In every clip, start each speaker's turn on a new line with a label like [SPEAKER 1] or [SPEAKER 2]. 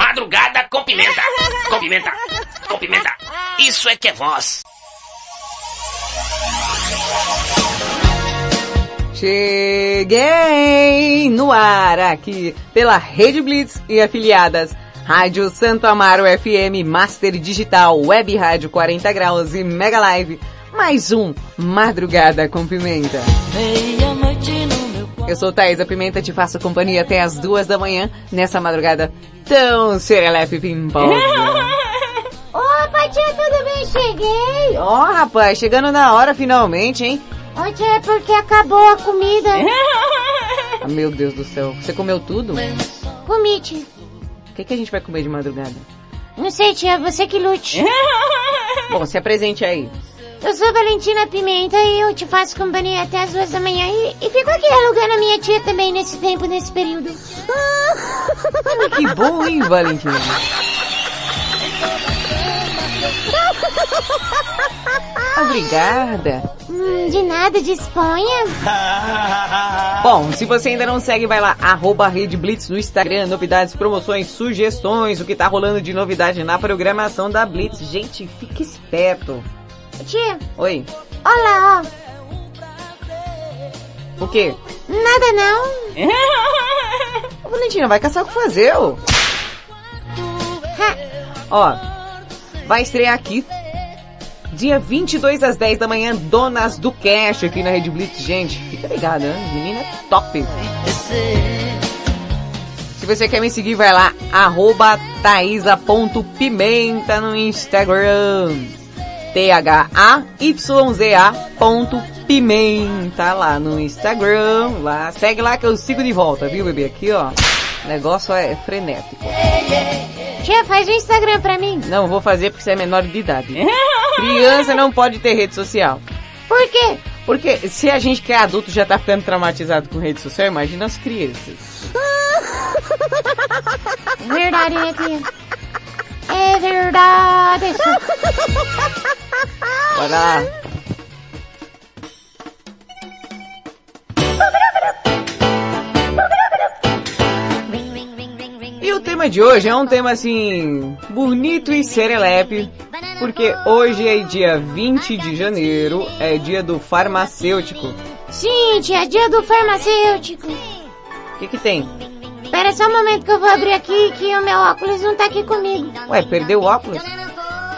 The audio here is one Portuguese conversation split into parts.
[SPEAKER 1] Madrugada com pimenta. Com pimenta. Com pimenta. Isso é que é voz.
[SPEAKER 2] Cheguei no ar aqui pela Rede Blitz e afiliadas. Rádio Santo Amaro FM, Master Digital, Web Rádio 40 Graus e Mega Live. Mais um Madrugada com Pimenta. Eu sou Thaisa Pimenta, te faço companhia até as duas da manhã, nessa madrugada tão serelepe pimposa.
[SPEAKER 3] Opa, tia, tudo bem? Cheguei.
[SPEAKER 2] Ó, oh, rapaz, chegando na hora finalmente, hein?
[SPEAKER 3] Ô, tia, é porque acabou a comida.
[SPEAKER 2] ah, meu Deus do céu, você comeu tudo?
[SPEAKER 3] Comi, tia.
[SPEAKER 2] O que, que a gente vai comer de madrugada?
[SPEAKER 3] Não sei, tia, você que lute.
[SPEAKER 2] Bom, se apresente aí.
[SPEAKER 3] Eu sou Valentina Pimenta e eu te faço companhia até as duas da manhã e, e fico aqui alugando a minha tia também nesse tempo, nesse período.
[SPEAKER 2] Ah, que bom, hein, Valentina? Obrigada.
[SPEAKER 3] Hum, de nada, disponha.
[SPEAKER 2] Bom, se você ainda não segue, vai lá, arroba Rede Blitz no Instagram, novidades, promoções, sugestões, o que tá rolando de novidade na programação da Blitz. Gente, fique esperto.
[SPEAKER 3] Tia.
[SPEAKER 2] Oi.
[SPEAKER 3] Olá,
[SPEAKER 2] ó. O quê?
[SPEAKER 3] Nada não.
[SPEAKER 2] Valentina, vai caçar o que fazer, ô. ó, vai estrear aqui. Dia 22 às 10 da manhã, Donas do Cash aqui na Rede Blitz. Gente, fica ligado, né? Menina é top. Se você quer me seguir, vai lá, arroba taisa.pimenta no Instagram. T-H-A-Y-Z-A ponto pimenta lá no Instagram, lá, segue lá que eu sigo de volta, viu bebê? Aqui ó, o negócio é frenético.
[SPEAKER 3] Tia, faz o Instagram pra mim.
[SPEAKER 2] Não, vou fazer porque você é menor de idade. Criança não pode ter rede social.
[SPEAKER 3] Por quê?
[SPEAKER 2] Porque se a gente que é adulto já tá ficando traumatizado com rede social, imagina as crianças.
[SPEAKER 3] Verdade, né, tia? É verdade.
[SPEAKER 2] Bora lá. E o tema de hoje é um tema assim, bonito e serelepe, porque hoje é dia 20 de janeiro, é dia do farmacêutico.
[SPEAKER 3] Sim, é dia do farmacêutico.
[SPEAKER 2] O que que tem?
[SPEAKER 3] Espera só um momento que eu vou abrir aqui que o meu óculos não tá aqui comigo.
[SPEAKER 2] Ué, perdeu o óculos?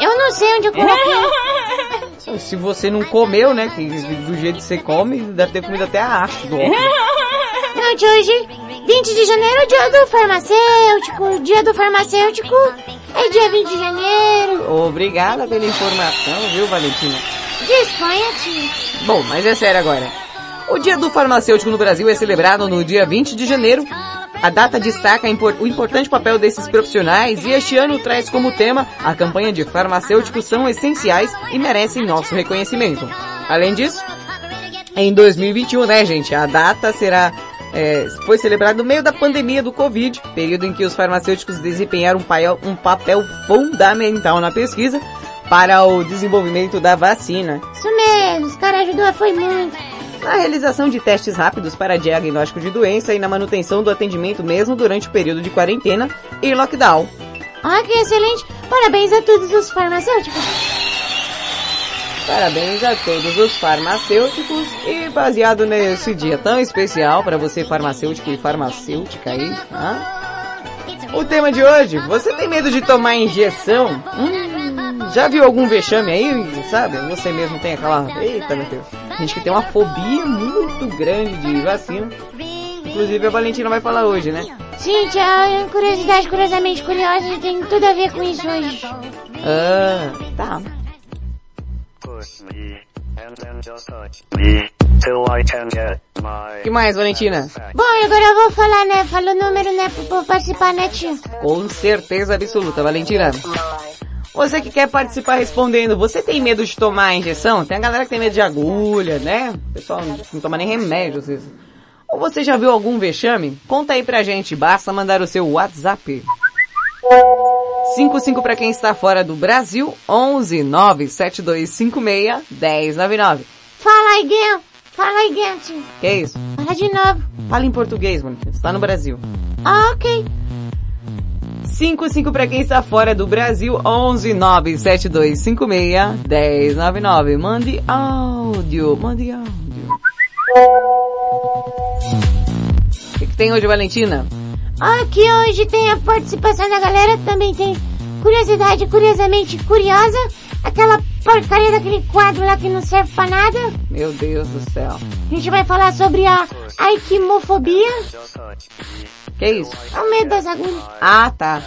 [SPEAKER 3] Eu não sei onde eu coloquei.
[SPEAKER 2] Se você não comeu, né? Do jeito que você come, deve ter comido até a haste do óculos.
[SPEAKER 3] Não, de hoje, 20 de janeiro é dia do farmacêutico. Dia do farmacêutico é dia 20 de janeiro.
[SPEAKER 2] Obrigada pela informação, viu, Valentina?
[SPEAKER 3] Disponha, tio.
[SPEAKER 2] Bom, mas é sério agora. O dia do farmacêutico no Brasil é celebrado no dia 20 de janeiro a data destaca o importante papel desses profissionais e este ano traz como tema a campanha de farmacêuticos são essenciais e merecem nosso reconhecimento. Além disso, em 2021, né, gente, a data será é, foi celebrada no meio da pandemia do Covid, período em que os farmacêuticos desempenharam um papel, um papel fundamental na pesquisa para o desenvolvimento da vacina.
[SPEAKER 3] Isso mesmo, os caras ajudou foi muito
[SPEAKER 2] na realização de testes rápidos para diagnóstico de doença e na manutenção do atendimento mesmo durante o período de quarentena e lockdown.
[SPEAKER 3] Ah, que excelente! Parabéns a todos os farmacêuticos!
[SPEAKER 2] Parabéns a todos os farmacêuticos e baseado nesse dia tão especial para você farmacêutico e farmacêutica aí, ah? o tema de hoje, você tem medo de tomar injeção? Hum, já viu algum vexame aí, sabe? Você mesmo tem aquela... Eita, meu Deus. Gente que tem uma fobia muito grande de vacina. Inclusive a Valentina vai falar hoje, né?
[SPEAKER 3] Gente, a curiosidade, curiosamente curiosa, tem tudo a ver com isso hoje.
[SPEAKER 2] Ah, tá. Que mais, Valentina?
[SPEAKER 3] Bom, e agora eu vou falar, né? Fala o número, né? Pra pra participar, né, tia?
[SPEAKER 2] Com certeza absoluta, Valentina. Você que quer participar respondendo, você tem medo de tomar a injeção? Tem a galera que tem medo de agulha, né? O pessoal não toma nem remédio, às vezes. Ou você já viu algum vexame? Conta aí pra gente, basta mandar o seu WhatsApp. 55 para quem está fora do Brasil, 11 97256 1099.
[SPEAKER 3] Fala aí, Guilherme. Fala aí, Guilherme, tia.
[SPEAKER 2] Que é isso?
[SPEAKER 3] Fala de novo.
[SPEAKER 2] Fala em português, mano. Você tá no Brasil.
[SPEAKER 3] Ah, ok.
[SPEAKER 2] 55 para quem está fora do Brasil, 11 97256 1099. Mande áudio, mande áudio. O que, que tem hoje, Valentina?
[SPEAKER 3] Aqui hoje tem a participação da galera, também tem curiosidade, curiosamente curiosa, aquela porcaria daquele quadro lá que não serve pra nada.
[SPEAKER 2] Meu Deus do céu.
[SPEAKER 3] A gente vai falar sobre a aikimofobia,
[SPEAKER 2] Que isso?
[SPEAKER 3] o medo das agulhas.
[SPEAKER 2] Ah, tá.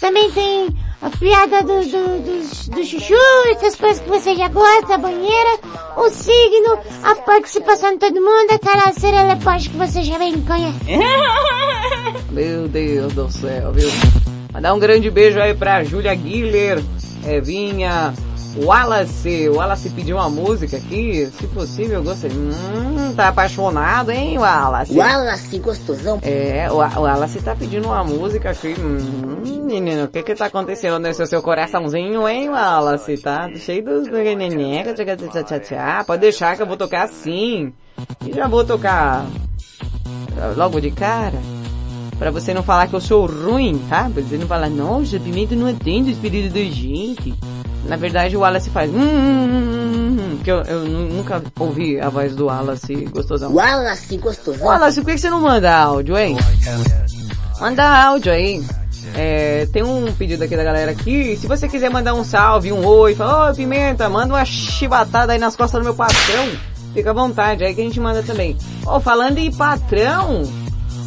[SPEAKER 3] Também tem a piada do, do, do, do chuchu, essas coisas que você já gosta, a banheira, o signo, a participação de todo mundo, aquela serelepote que você já bem conhece.
[SPEAKER 2] Meu Deus do céu, viu? Mandar um grande beijo aí pra Júlia Guiller, Evinha, Wallace. O Wallace pediu uma música aqui, se possível, eu gostaria. Hum, tá apaixonado, hein, Wallace?
[SPEAKER 4] Wallace gostosão.
[SPEAKER 2] É, o Wa- o Wallace tá pedindo uma música aqui. Hum, menino, o que que tá acontecendo nesse seu coraçãozinho, hein, Wallace? Tá cheio dos tchá. Pode deixar que eu vou tocar assim. E já vou tocar logo de cara. Pra você não falar que eu sou ruim, tá? Pra você não falar, nossa, Pimenta não atende os pedidos da gente. Na verdade, o Wallace faz, hum, hum, hum, hum, que eu, eu nu- nunca ouvi a voz do Wallace gostosão.
[SPEAKER 4] Wallace gostosão.
[SPEAKER 2] Wallace, por que você não manda áudio, hein? Manda áudio aí. É, tem um pedido aqui da galera aqui. Se você quiser mandar um salve, um oi, fala, ô Pimenta, manda uma chibatada aí nas costas do meu patrão. Fica à vontade, aí que a gente manda também. Ô, falando em patrão,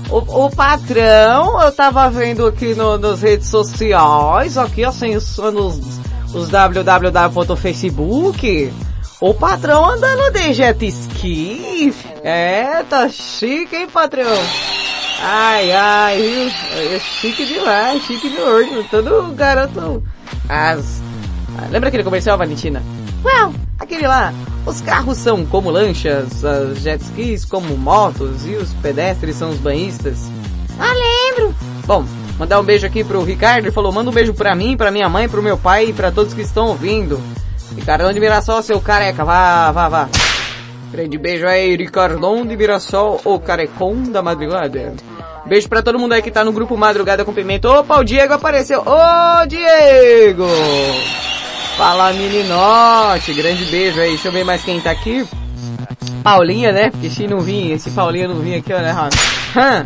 [SPEAKER 2] o, o patrão, eu tava vendo aqui no, nas redes sociais, aqui acessando os, os www.facebook. O patrão andando de jet ski. É, tá chique, hein, patrão? Ai, ai? É chique demais, chique de hoje. Todo garoto. As... Lembra aquele comercial, Valentina?
[SPEAKER 3] Qual?
[SPEAKER 2] Aquele lá. Os carros são como lanchas, as jet skis como motos e os pedestres são os banhistas.
[SPEAKER 3] Ah, lembro.
[SPEAKER 2] Bom, mandar um beijo aqui pro Ricardo. Ele falou, manda um beijo pra mim, pra minha mãe, pro meu pai e pra todos que estão ouvindo. Ricardão de Mirassol, seu careca, vá, vá, vá. Grande beijo aí, Ricardão de Mirassol, o carecão da madrugada. Beijo pra todo mundo aí que tá no grupo Madrugada com Pimenta. Opa, o Diego apareceu. Ô, Diego! Fala, meninote. Grande beijo aí. Deixa eu ver mais quem tá aqui. Paulinha, né? Porque se não vinha, esse Paulinha não vinha aqui? Hã?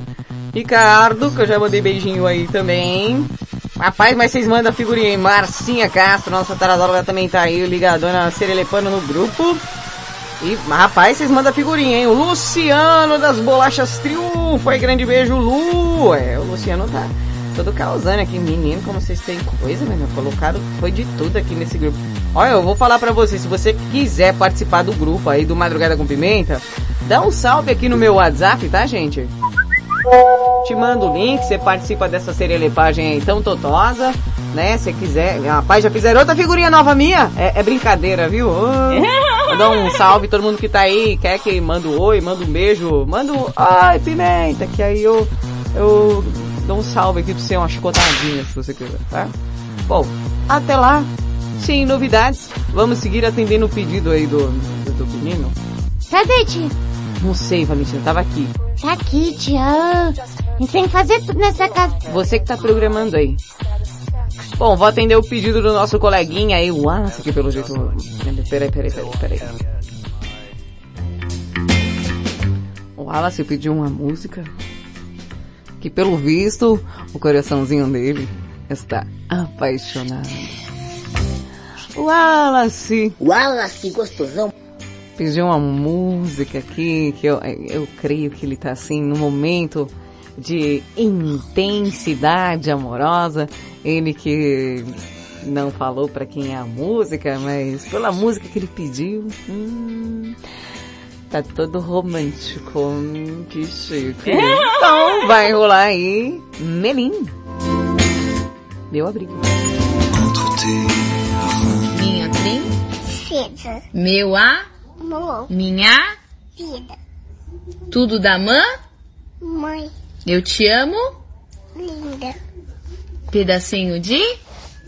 [SPEAKER 2] Ricardo, que eu já mandei beijinho aí também. Rapaz, mas vocês mandam figurinha aí. Marcinha Castro, nossa taradóloga também tá aí, ligadona Serelepano no grupo. E, rapaz, vocês mandam figurinha, hein? O Luciano das Bolachas Triunfo, aí, grande beijo, Lu. É, o Luciano tá todo causando aqui. Menino, como vocês têm coisa, né? meu? Colocaram, foi de tudo aqui nesse grupo. Olha, eu vou falar pra você, se você quiser participar do grupo aí do Madrugada com Pimenta, dá um salve aqui no meu WhatsApp, tá, gente? Te mando o link, você participa dessa serelepagem aí tão totosa, né? Se quiser. Rapaz, já fizeram outra figurinha nova minha? É, é brincadeira, viu? Ô, Mandar um salve todo mundo que tá aí, quer que manda um oi, manda um beijo, manda um. Ai, pimenta, que aí eu. Eu dou um salve aqui pra você, uma chicotadinha se você quiser, tá? Bom, até lá, sem novidades, vamos seguir atendendo o pedido aí do, do, do menino.
[SPEAKER 3] Cadê, tia?
[SPEAKER 2] Não sei, Valentina, tava aqui.
[SPEAKER 3] Tá aqui, tia. A gente tem que fazer tudo nessa casa.
[SPEAKER 2] Você que tá programando aí. Bom, vou atender o pedido do nosso coleguinha aí, o Wallace, que pelo jeito... Peraí, peraí, peraí, peraí. O Wallace pediu uma música que pelo visto o coraçãozinho dele está apaixonado. Wallace
[SPEAKER 4] Wallace gostosão.
[SPEAKER 2] pediu uma música aqui que eu, eu creio que ele tá assim no momento de intensidade amorosa. Ele que não falou pra quem é a música, mas pela música que ele pediu, hum, Tá todo romântico. Hum, Que chique. Então vai rolar aí Melim. Meu abrigo.
[SPEAKER 5] Minha
[SPEAKER 3] Princesa.
[SPEAKER 5] meu a,
[SPEAKER 3] Amor.
[SPEAKER 5] minha,
[SPEAKER 3] Vida.
[SPEAKER 5] tudo da mãe,
[SPEAKER 3] Mãe.
[SPEAKER 5] eu te amo,
[SPEAKER 3] Linda.
[SPEAKER 5] pedacinho de...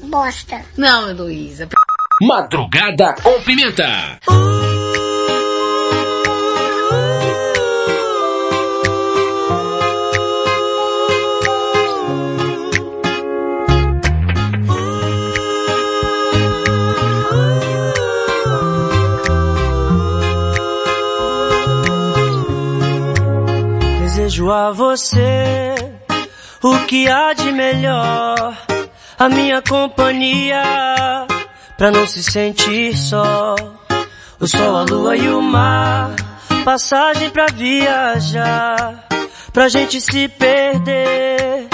[SPEAKER 3] Bosta.
[SPEAKER 5] Não, Heloísa.
[SPEAKER 6] Madrugada com Pimenta.
[SPEAKER 7] Desejo a você. O que há de melhor, a minha companhia, pra não se sentir só. O sol, a lua e o mar, passagem pra viajar, pra gente se perder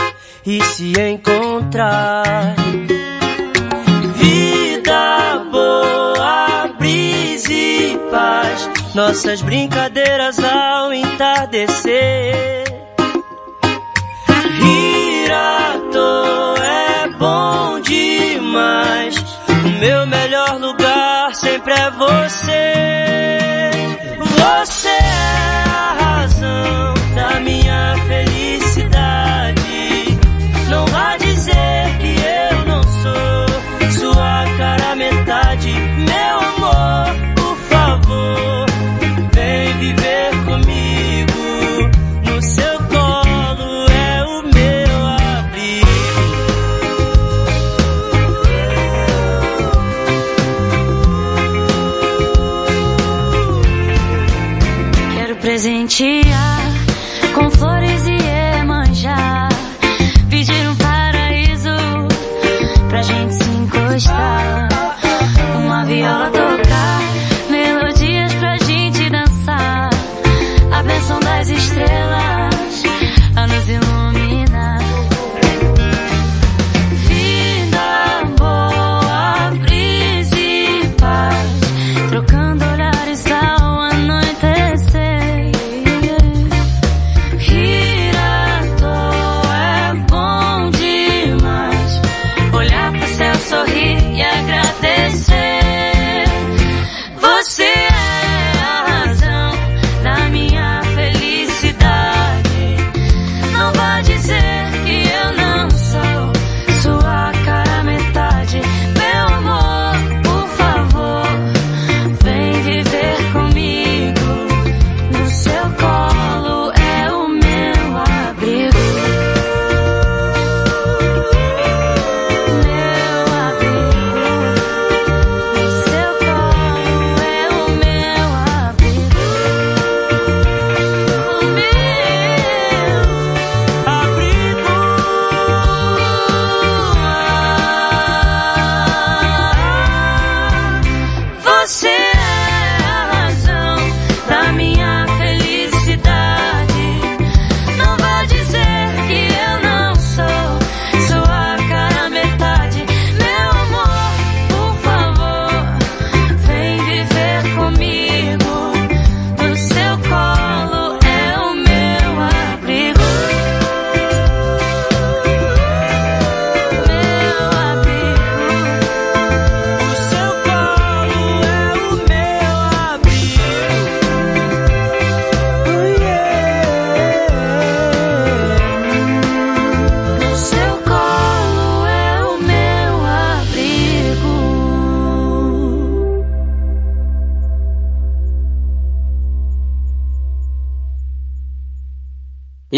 [SPEAKER 7] e se encontrar. Nossas brincadeiras ao entardecer. Rir à toa é bom demais. O meu melhor lugar sempre é você. Você é a razão da minha felicidade.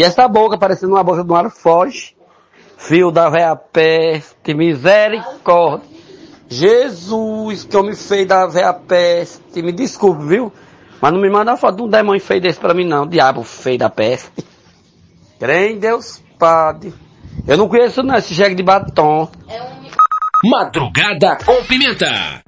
[SPEAKER 8] E
[SPEAKER 9] essa boca parecendo uma boca do mar foge. Fio da véia peste, misericórdia. Jesus, que homem feio da véia peste. Me desculpe, viu? Mas não me manda foto de um demônio feio desse pra mim não. Diabo feio da peste. Crê em Deus, Padre. Eu não conheço não esse jegue de batom.
[SPEAKER 6] Madrugada com Pimenta.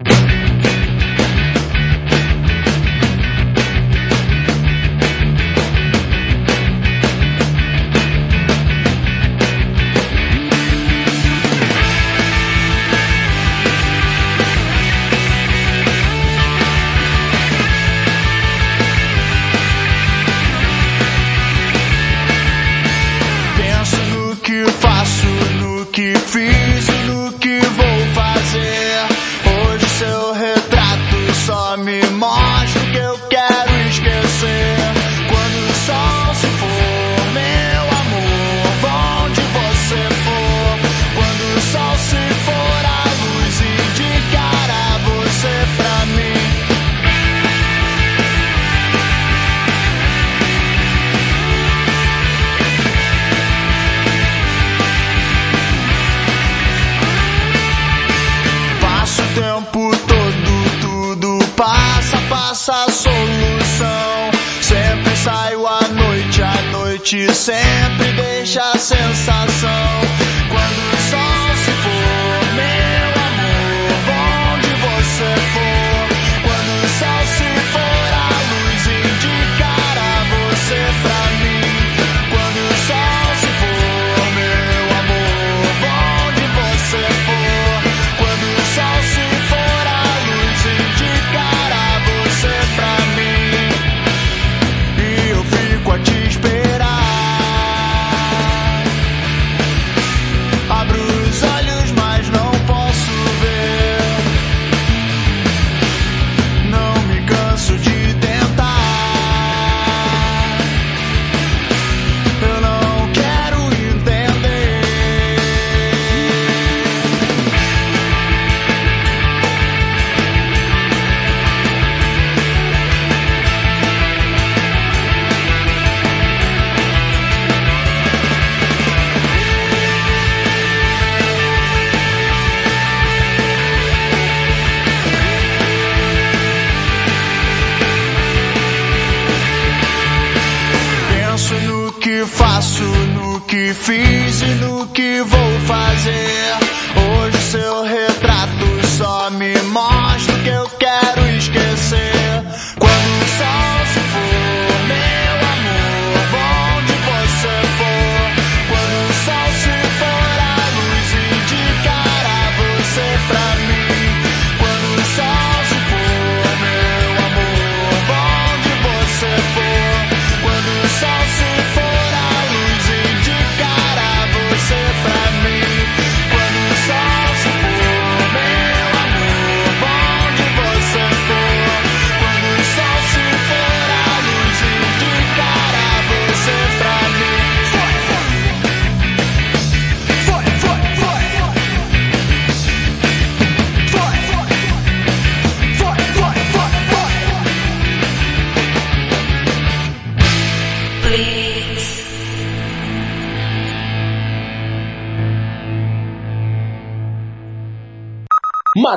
[SPEAKER 10] Noite sempre deixa a sensação.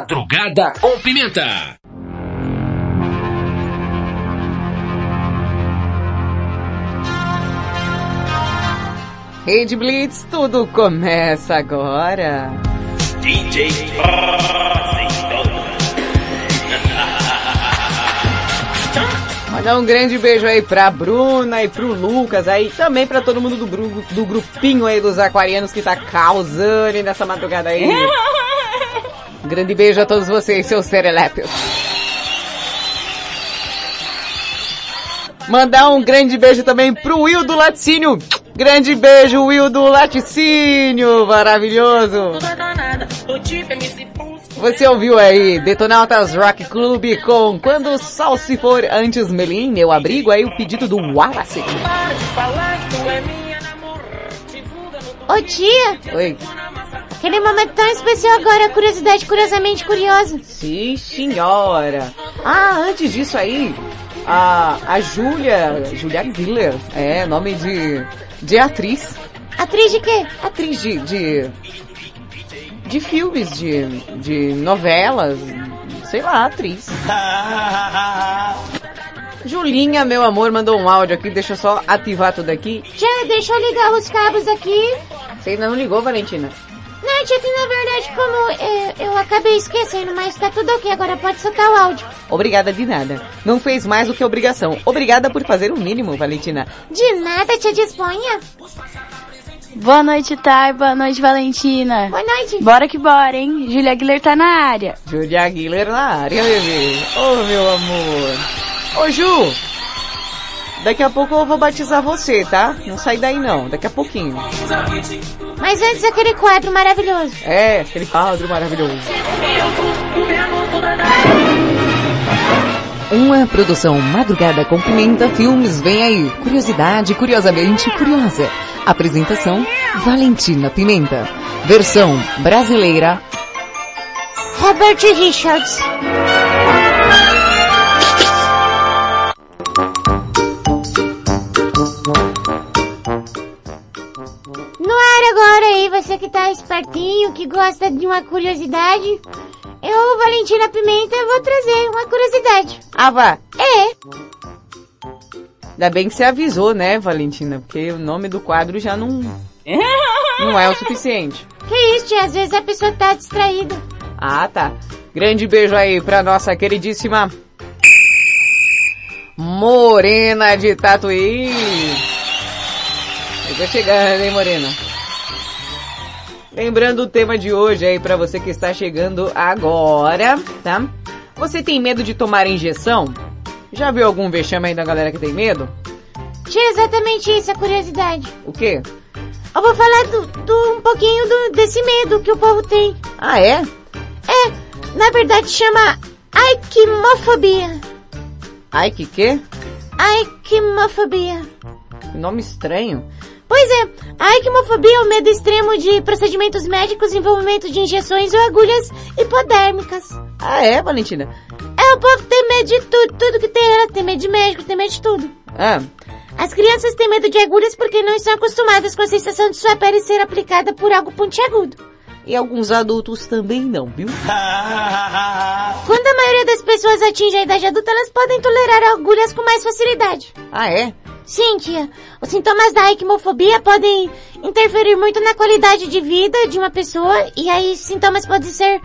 [SPEAKER 6] Madrugada com Pimenta.
[SPEAKER 2] Rede Blitz, tudo começa agora.
[SPEAKER 1] DJ
[SPEAKER 2] Mandar um grande beijo aí pra Bruna e pro Lucas aí, também pra todo mundo do, gru- do grupinho aí dos aquarianos que tá causando aí nessa madrugada aí. Um grande beijo a todos vocês, seus serelépios. Mandar um grande beijo também pro Will do Laticínio. Grande beijo, Will do Laticínio, maravilhoso. Você ouviu aí Detonautas Rock Club com Quando o Sol Se For Antes Melim, meu abrigo, aí o pedido do Wallace.
[SPEAKER 3] Ô tia,
[SPEAKER 2] Oi.
[SPEAKER 3] Aquele momento tão especial agora, curiosidade curiosamente curiosa.
[SPEAKER 2] Sim, senhora. Ah, antes disso aí, a, a Júlia, Julia Giller, é nome de, de atriz.
[SPEAKER 3] Atriz de quê?
[SPEAKER 2] Atriz de, de, de filmes, de, de novelas, sei lá, atriz. Julinha, meu amor, mandou um áudio aqui, deixa eu só ativar tudo aqui.
[SPEAKER 3] Tia, deixa eu ligar os cabos aqui.
[SPEAKER 2] Você ainda não ligou, Valentina?
[SPEAKER 3] Que na verdade como é, eu acabei esquecendo, mas tá tudo ok, agora pode soltar o áudio.
[SPEAKER 2] Obrigada de nada. Não fez mais do que obrigação. Obrigada por fazer o mínimo, Valentina.
[SPEAKER 3] De nada, tia, disponha.
[SPEAKER 11] Boa noite, Thay. Boa noite, Valentina.
[SPEAKER 3] Boa noite.
[SPEAKER 11] Bora que bora, hein? Julia Guilherme tá na área.
[SPEAKER 2] Julia Guiller na área, bebê. Ô, meu amor. Ô, Ju. Daqui a pouco eu vou batizar você, tá? Não sai daí não, daqui a pouquinho.
[SPEAKER 3] Mas antes aquele quadro maravilhoso.
[SPEAKER 2] É, aquele quadro maravilhoso. Uma produção Madrugada com Pimenta Filmes vem aí. Curiosidade, curiosamente curiosa. Apresentação Valentina Pimenta. Versão brasileira
[SPEAKER 3] Herbert Richards. Agora aí, você que tá espertinho, que gosta de uma curiosidade. Eu, Valentina Pimenta, vou trazer uma curiosidade.
[SPEAKER 2] Ah, vá.
[SPEAKER 3] É.
[SPEAKER 2] Ainda bem que você avisou, né, Valentina? Porque o nome do quadro já não, não é o suficiente.
[SPEAKER 3] Que isso, tia? Às vezes a pessoa tá distraída.
[SPEAKER 2] Ah, tá. Grande beijo aí pra nossa queridíssima Morena de Tatuí. Chegou chegando, hein, Morena? Lembrando o tema de hoje aí pra você que está chegando agora, tá? Você tem medo de tomar injeção? Já viu algum vexame aí da galera que tem medo?
[SPEAKER 3] Tia, exatamente isso, a curiosidade.
[SPEAKER 2] O quê?
[SPEAKER 3] Eu vou falar do, do- um pouquinho do- desse medo que o povo tem.
[SPEAKER 2] Ah, é?
[SPEAKER 3] É, na verdade chama aikimofobia.
[SPEAKER 2] Ai, que quê?
[SPEAKER 3] Aikimofobia.
[SPEAKER 2] Que nome estranho.
[SPEAKER 3] Pois é, a aikimofobia é o medo extremo de procedimentos médicos, envolvimento de injeções ou agulhas hipodérmicas.
[SPEAKER 2] Ah, é, Valentina?
[SPEAKER 3] É, o povo tem medo de tudo, tudo que tem, ela tem medo de médico, tem medo de tudo.
[SPEAKER 2] Ah,
[SPEAKER 3] As crianças têm medo de agulhas porque não estão acostumadas com a sensação de sua pele ser aplicada por algo pontiagudo.
[SPEAKER 2] e alguns adultos também não, viu?
[SPEAKER 3] Quando a maioria das pessoas atinge a idade adulta, elas podem tolerar agulhas com mais facilidade.
[SPEAKER 2] Ah, é?
[SPEAKER 3] Sim, tia. Os sintomas da aikimofobia podem interferir muito na qualidade de vida de uma pessoa e aí os sintomas podem ser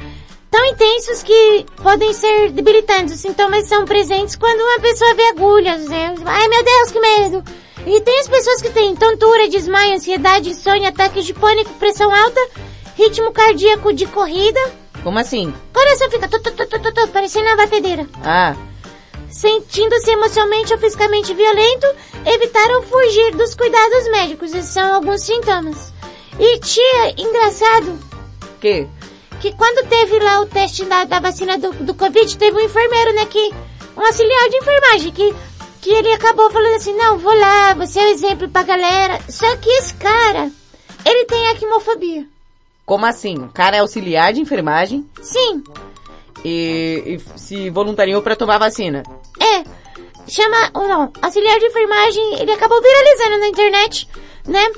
[SPEAKER 3] tão intensos que podem ser debilitantes. Os sintomas são presentes quando uma pessoa vê agulhas. né? Ai meu Deus, que medo! E tem as pessoas que têm tontura, desmaio, ansiedade, insônia, ataques de pânico, pressão alta, ritmo cardíaco de corrida.
[SPEAKER 2] Como assim?
[SPEAKER 3] Coração fica tu, tu, tu, tu, tu, parecendo uma batedeira
[SPEAKER 2] Ah,
[SPEAKER 3] sentindo-se emocionalmente ou fisicamente violento, evitar ou fugir dos cuidados médicos. Esses são alguns sintomas. E tia, engraçado,
[SPEAKER 2] que?
[SPEAKER 3] que quando teve lá o teste da, da vacina do, do Covid, teve um enfermeiro, né, que, um auxiliar de enfermagem, que, que ele acabou falando assim, não, vou lá, você é o exemplo pra galera. Só que esse cara, ele tem aquimofobia.
[SPEAKER 2] Como assim? O cara é auxiliar de enfermagem
[SPEAKER 3] Sim,
[SPEAKER 2] e, e se voluntariou pra tomar vacina.
[SPEAKER 3] É, chama, ou não, auxiliar de enfermagem, ele acabou viralizando na internet, né?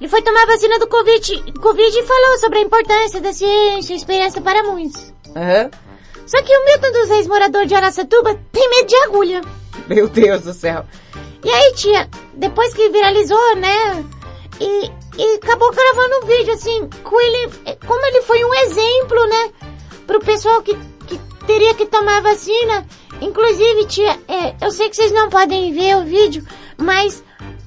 [SPEAKER 3] Ele foi tomar a vacina do Covid, Covid e falou sobre a importância da ciência e esperança para muitos.
[SPEAKER 2] Aham.
[SPEAKER 3] Só que o Milton dos ex-morador de Araçatuba tem medo de agulha.
[SPEAKER 2] Meu Deus do céu.
[SPEAKER 3] E aí, tia, depois que viralizou, né? E, e acabou gravando um vídeo, assim, com ele, como ele foi um exemplo, né? Pro pessoal que, que teria que tomar a vacina. Inclusive, tia, é, eu sei que vocês não podem ver o vídeo, mas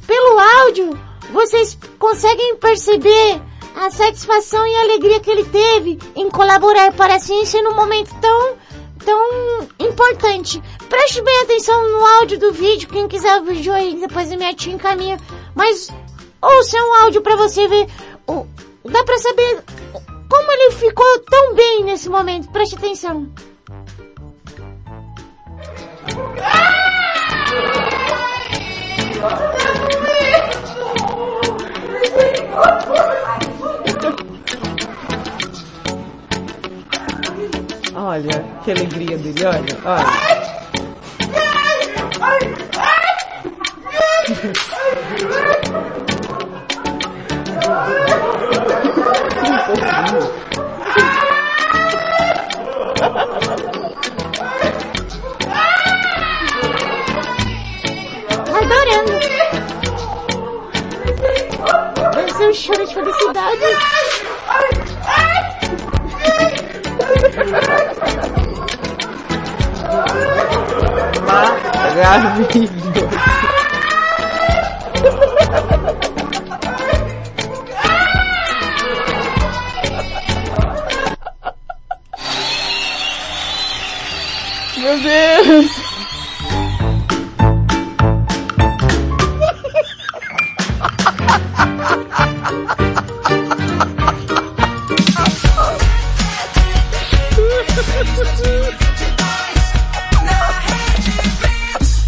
[SPEAKER 3] pelo áudio, vocês conseguem perceber a satisfação e a alegria que ele teve em colaborar para a ciência num momento tão, tão importante. Preste bem atenção no áudio do vídeo, quem quiser o vídeo aí, depois a minha tia encaminha. Mas ouça um áudio para você ver, dá pra saber como ele ficou tão bem nesse momento. Preste atenção.
[SPEAKER 2] Olha, que alegria dele, olha, olha.
[SPEAKER 3] Tá adorando. Deve ser um choro de felicidade.
[SPEAKER 2] Maravilhoso. Meu Deus!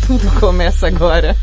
[SPEAKER 2] Tudo começa agora.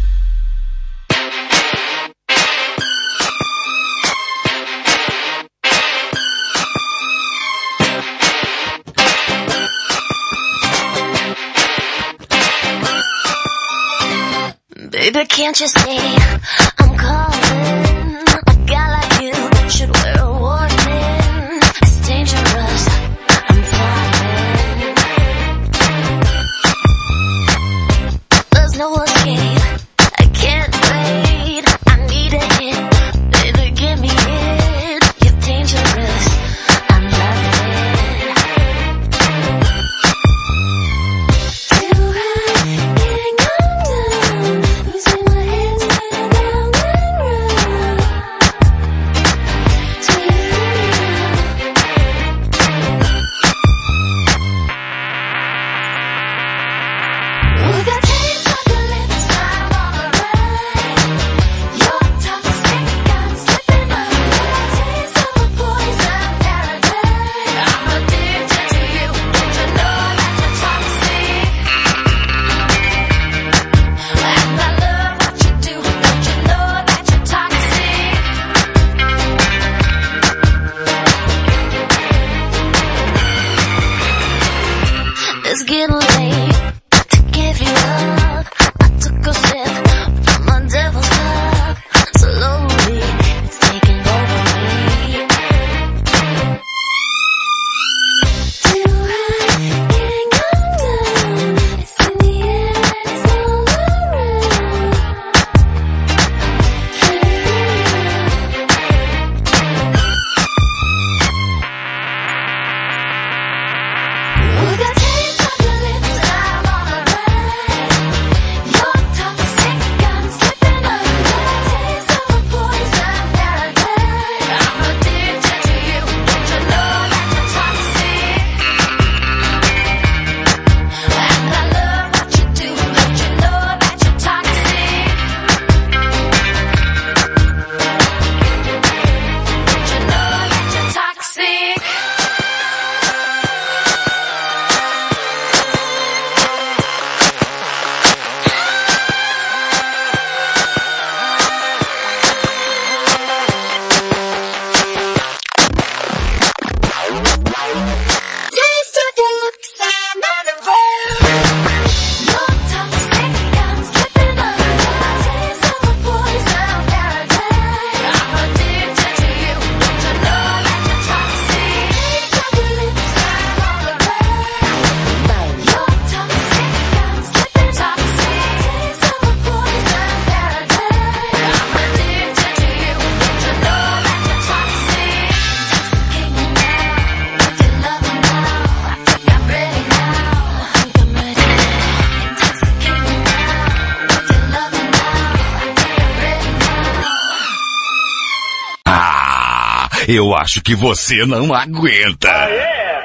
[SPEAKER 12] acho que você não aguenta.
[SPEAKER 10] Ah, é?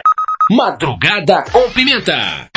[SPEAKER 10] Madrugada com pimenta.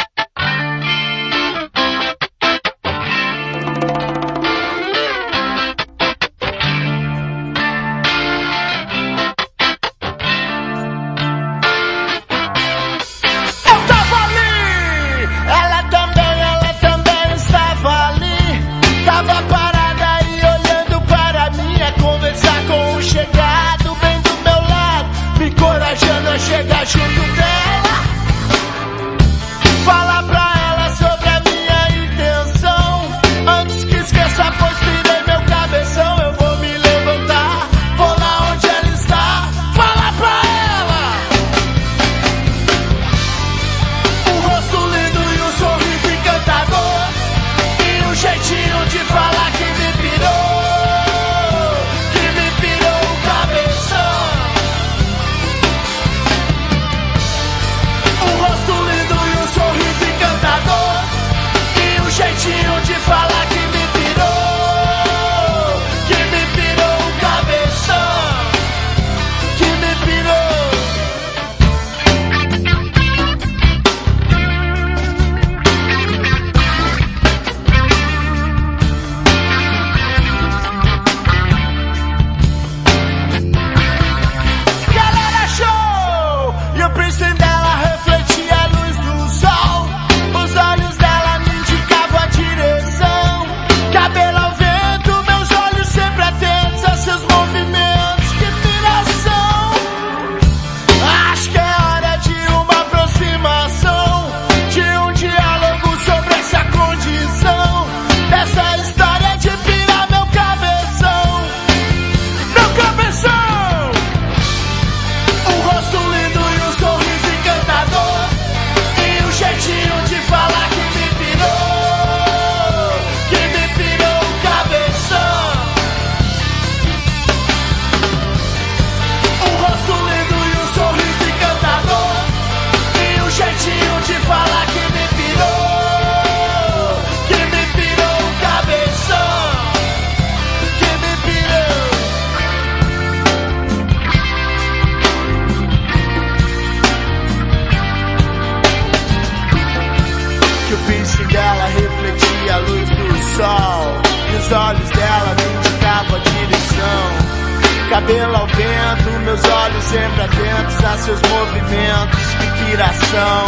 [SPEAKER 10] seus movimentos, que piração.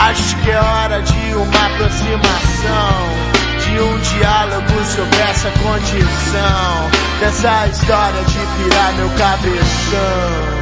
[SPEAKER 10] Acho que é hora de uma aproximação de um diálogo sobre essa condição. Dessa história de pirar meu cabeção.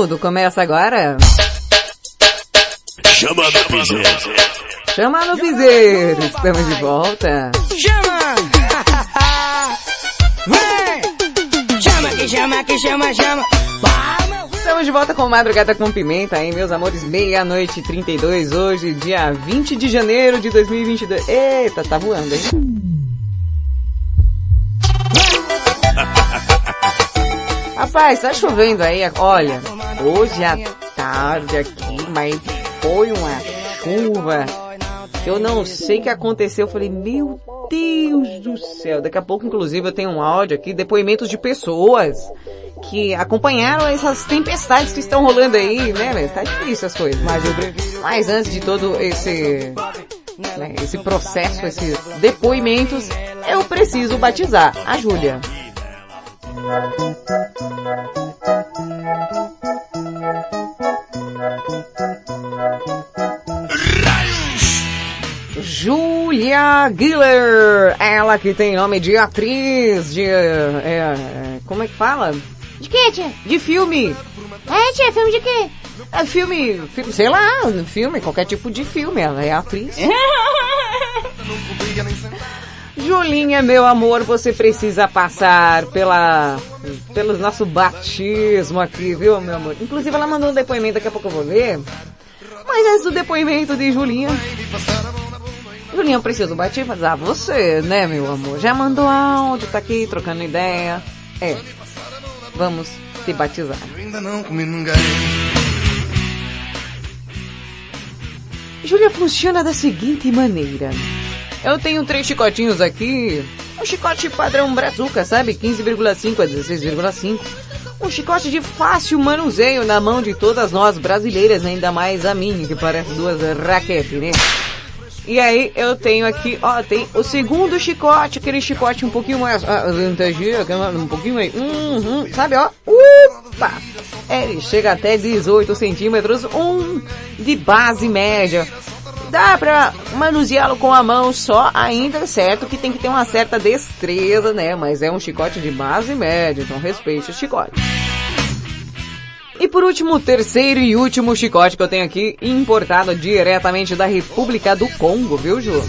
[SPEAKER 13] Tudo começa agora.
[SPEAKER 14] Chama no piseiro.
[SPEAKER 2] Chama no piseiro. Estamos de volta.
[SPEAKER 15] Chama! Vem! Chama que chama, que chama, chama.
[SPEAKER 2] Estamos de volta com Madrugada com Pimenta, hein, meus amores? Meia-noite e 32, hoje, dia 20 de janeiro de 2022. Eita, tá voando, hein? Rapaz, tá chovendo aí, olha, hoje à tarde aqui, mas foi uma chuva que eu não sei o que aconteceu. Eu falei, meu Deus do céu. Daqui a pouco, inclusive, eu tenho um áudio aqui, depoimentos de pessoas que acompanharam essas tempestades que estão rolando aí, né, né? Tá difícil as coisas. Mas, mas antes de todo esse, né, esse processo, esses depoimentos, eu preciso batizar a Júlia. Julia Giller, ela que tem nome de atriz, de, é, é, como é que fala?
[SPEAKER 3] De que, tia?
[SPEAKER 2] De filme.
[SPEAKER 3] É, tia, filme de quê?
[SPEAKER 2] É filme, filme, sei lá, filme, qualquer tipo de filme, ela é atriz. Julinha, meu amor, você precisa passar pela, pelo nosso batismo aqui, viu, meu amor? Inclusive ela mandou um depoimento, daqui a pouco eu vou ler. Mas antes do depoimento de Julinha, Julinha, eu preciso bater e ah, você, né, meu amor? Já mandou áudio, tá aqui trocando ideia. É, vamos te batizar.
[SPEAKER 10] Ainda não comi ninguém.
[SPEAKER 2] Júlia funciona da seguinte maneira. Eu tenho três chicotinhos aqui. Um chicote padrão brazuca, sabe? 15,5 a 16,5. Um chicote de fácil manuseio na mão de todas nós brasileiras, ainda mais a minha, que parece duas raquetes, né? E aí eu tenho aqui, ó, tem o segundo chicote, aquele chicote um pouquinho mais ah, vantajoso, um pouquinho mais, uhum, sabe, ó, upa! É, Ele chega até 18 centímetros, um de base média. Dá pra manuseá-lo com a mão só, ainda certo que tem que ter uma certa destreza, né? Mas é um chicote de base média, então respeite o chicote. E por último, o terceiro e último chicote que eu tenho aqui, importado diretamente da República do Congo, viu, Ju?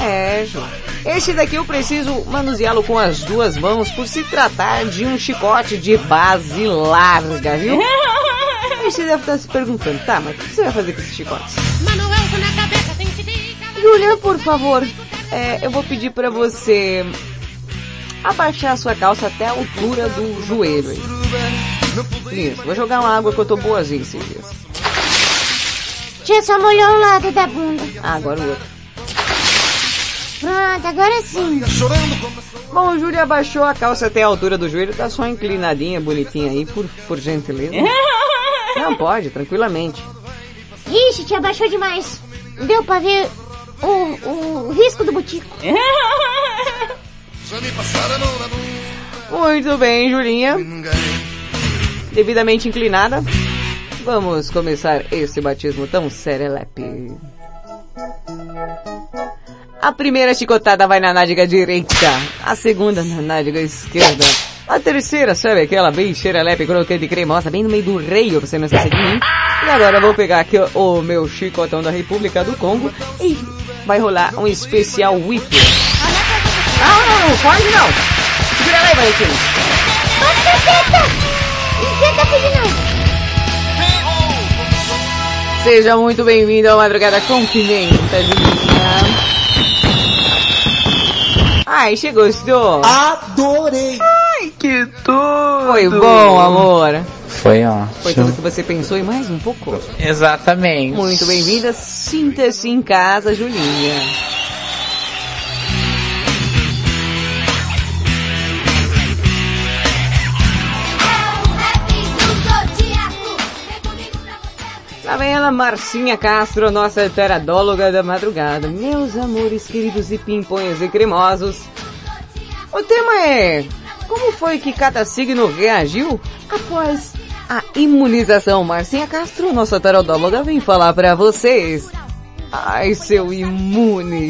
[SPEAKER 2] É, Ju. Esse daqui eu preciso manuseá-lo com as duas mãos por se tratar de um chicote de base larga, viu? Aí você deve estar se perguntando, tá, mas o que você vai fazer com esse chicote? Julia, por favor, é, eu vou pedir pra você abaixar a sua calça até a altura do joelho. aí. Isso, vou jogar uma água que eu tô boazinha esses dias.
[SPEAKER 3] Tia, só molhou um lado da bunda.
[SPEAKER 2] Ah, agora o outro.
[SPEAKER 3] Pronto, agora sim.
[SPEAKER 2] Bom, o Júlio abaixou a calça até a altura do joelho, tá só inclinadinha, bonitinha aí, por, por gentileza. Não, pode, tranquilamente.
[SPEAKER 3] Ixi, te abaixou demais. Deu pra ver o, o risco do butico.
[SPEAKER 2] Muito bem, Julinha. Devidamente inclinada. Vamos começar esse batismo tão serelepe. A primeira chicotada vai na nádega direita, a segunda na nádega esquerda, a terceira, sabe aquela bem xerelepe, crocante cremosa, bem no meio do pra você não esquecer de mim. E agora eu vou pegar aqui o, meu chicotão da República do Congo e vai rolar um especial whip. Não, não, não, pode não. Segura ela aí,
[SPEAKER 3] Não.
[SPEAKER 2] Seja muito bem-vindo ao Madrugada com Pimenta, Julinha. Ai, você gostou?
[SPEAKER 14] Adorei!
[SPEAKER 2] Ai, que tudo! Foi bom, amor.
[SPEAKER 14] Foi ótimo.
[SPEAKER 2] Foi tudo que você pensou e mais um pouco.
[SPEAKER 14] Exatamente.
[SPEAKER 2] Muito bem-vinda. Sinta-se em casa, Julinha. Vem ela, Marcinha Castro, nossa teradóloga da madrugada. Meus amores queridos e pimpões e cremosos. O tema é... Como foi que cada signo reagiu após a imunização? Marcinha Castro, nossa teradóloga, vem falar pra vocês. Ai, seu imune.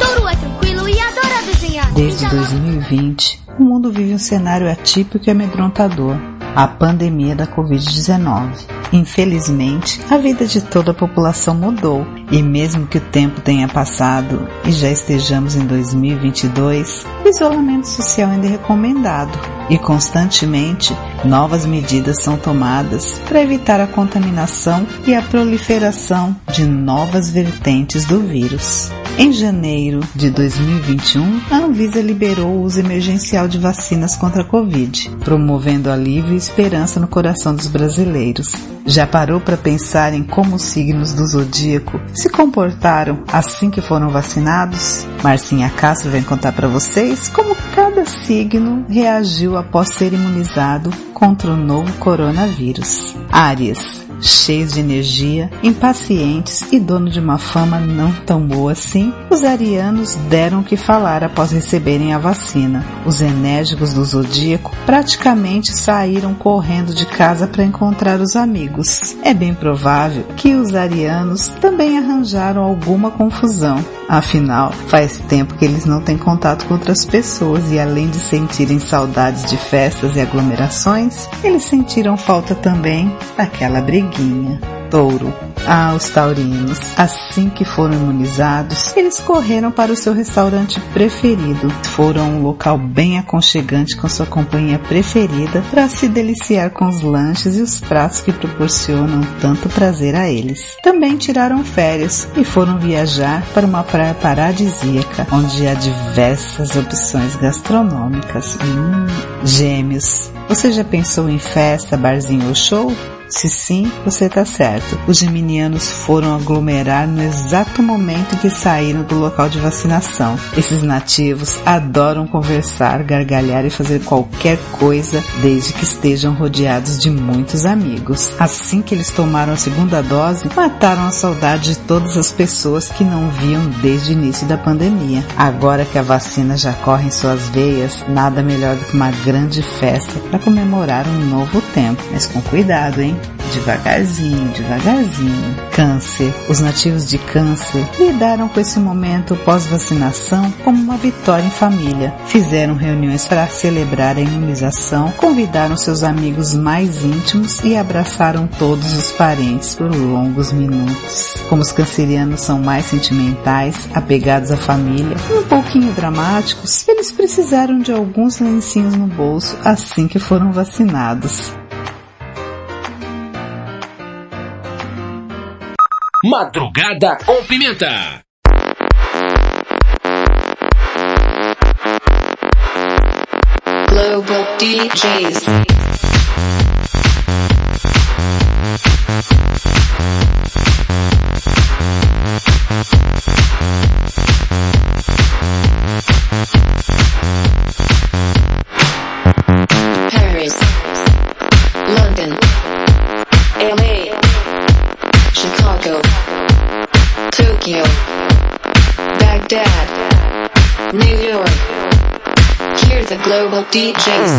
[SPEAKER 8] Touro é tranquilo e adora desenhar.
[SPEAKER 16] Desde 2020, o mundo vive um cenário atípico e amedrontador. A pandemia da Covid-19. Infelizmente, a vida de toda a população mudou e mesmo que o tempo tenha passado e já estejamos em 2022, o isolamento social ainda é recomendado e constantemente novas medidas são tomadas para evitar a contaminação e a proliferação de novas vertentes do vírus. Em janeiro de 2021, a Anvisa liberou o uso emergencial de vacinas contra a Covid, promovendo alívio e esperança no coração dos brasileiros. Já parou para pensar em como os signos do zodíaco se comportaram assim que foram vacinados? Marcinha Castro vem contar para vocês como cada signo reagiu após ser imunizado contra o novo coronavírus. Áries cheios de energia, impacientes e dono de uma fama não tão boa assim, os arianos deram o que falar após receberem a vacina. Os enérgicos do zodíaco praticamente saíram correndo de casa para encontrar os amigos. É bem provável que os arianos também arranjaram alguma confusão. Afinal, faz tempo que eles não têm contato com outras pessoas e além de sentirem saudades de festas e aglomerações, eles sentiram falta também daquela briguinha. Touro. Ah, os taurinos. Assim que foram imunizados, eles correram para o seu restaurante preferido. Foram um local bem aconchegante com sua companhia preferida para se deliciar com os lanches e os pratos que proporcionam tanto prazer a eles. Também tiraram férias e foram viajar para uma praia paradisíaca, onde há diversas opções gastronômicas. Hum, gêmeos. Você já pensou em festa, barzinho ou show? Se sim, você está certo. Os geminianos foram aglomerar no exato momento em que saíram do local de vacinação. Esses nativos adoram conversar, gargalhar e fazer qualquer coisa desde que estejam rodeados de muitos amigos. Assim que eles tomaram a segunda dose, mataram a saudade de todas as pessoas que não viam desde o início da pandemia. Agora que a vacina já corre em suas veias, nada melhor do que uma grande festa para comemorar um novo tempo. Mas com cuidado, hein? Devagarzinho, devagarzinho. Câncer. Os nativos de câncer lidaram com esse momento pós-vacinação como uma vitória em família. Fizeram reuniões para celebrar a imunização, convidaram seus amigos mais íntimos e abraçaram todos os parentes por longos minutos. Como os cancerianos são mais sentimentais, apegados à família e um pouquinho dramáticos, eles precisaram de alguns lencinhos no bolso assim que foram vacinados.
[SPEAKER 6] Madrugada com Pimenta.
[SPEAKER 17] Global DJs. DJs,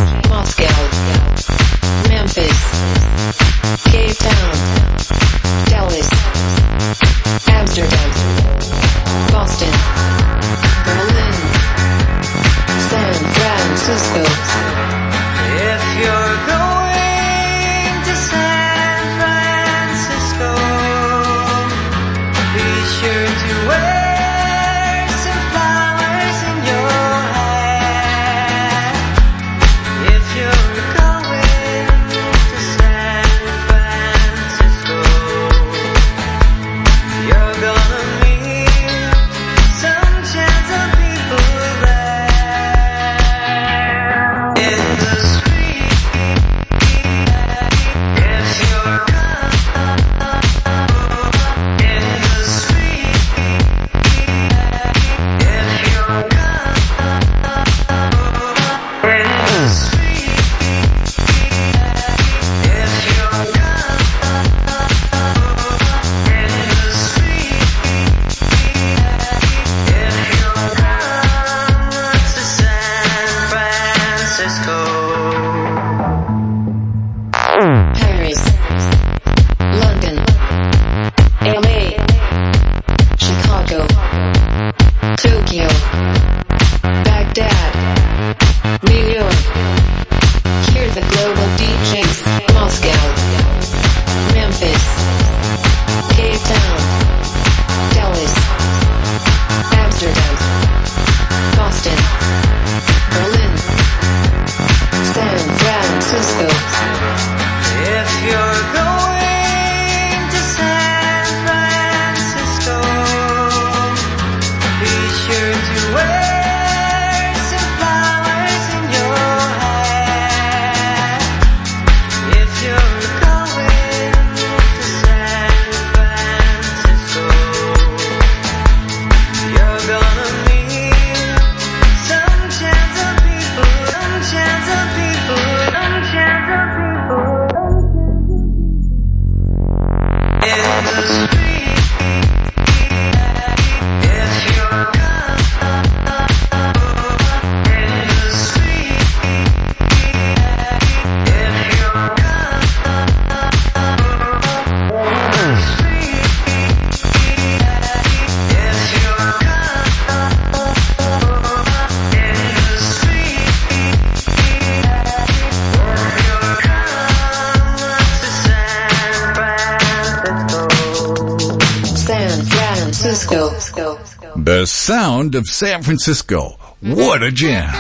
[SPEAKER 12] of San Francisco. What a jam.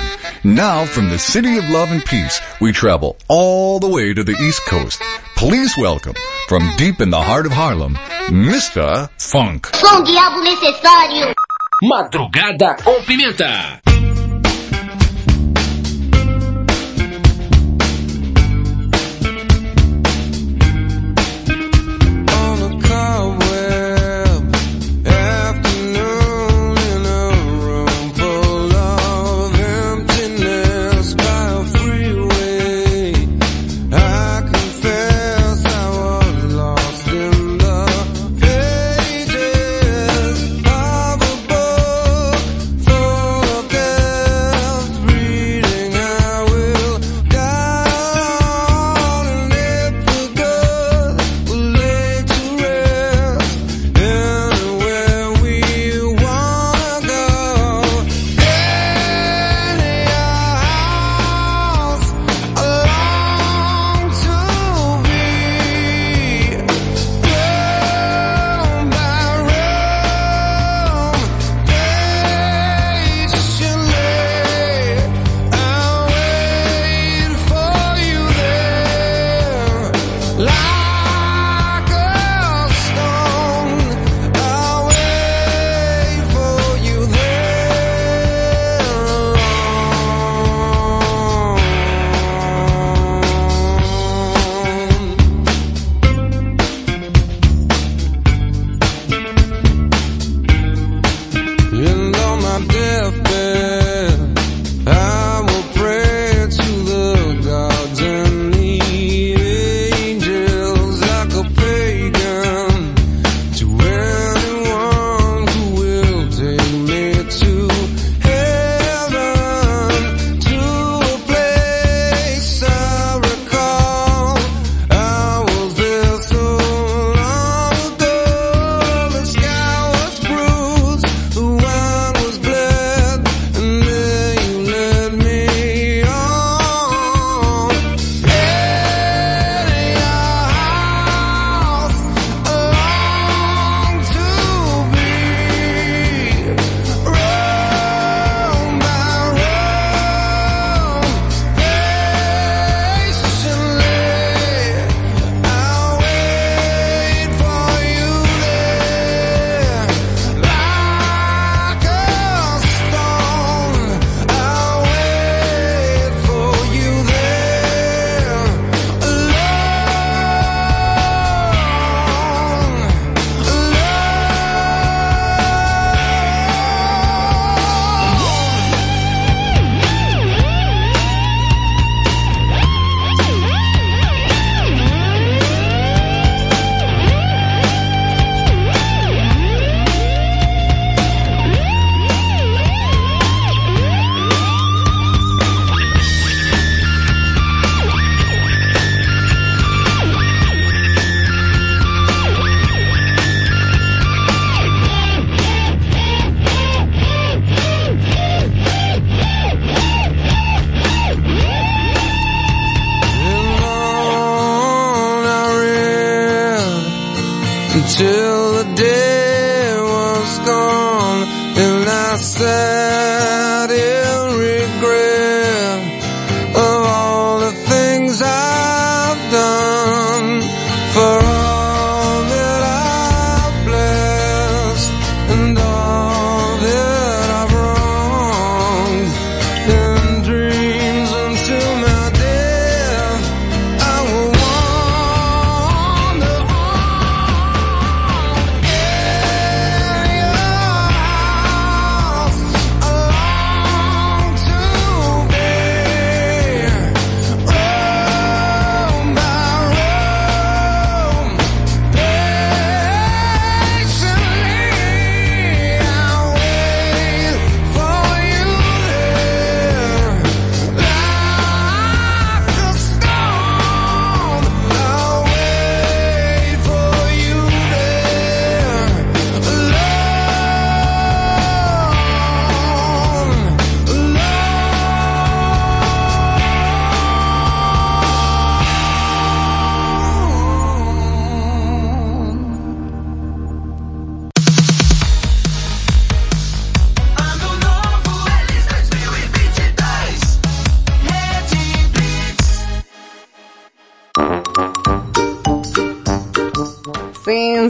[SPEAKER 12] Now from the city of love and peace, we travel all the way to the East Coast. Please welcome from deep in the heart of Harlem, Mr. Funk.
[SPEAKER 13] Madrugada com pimenta.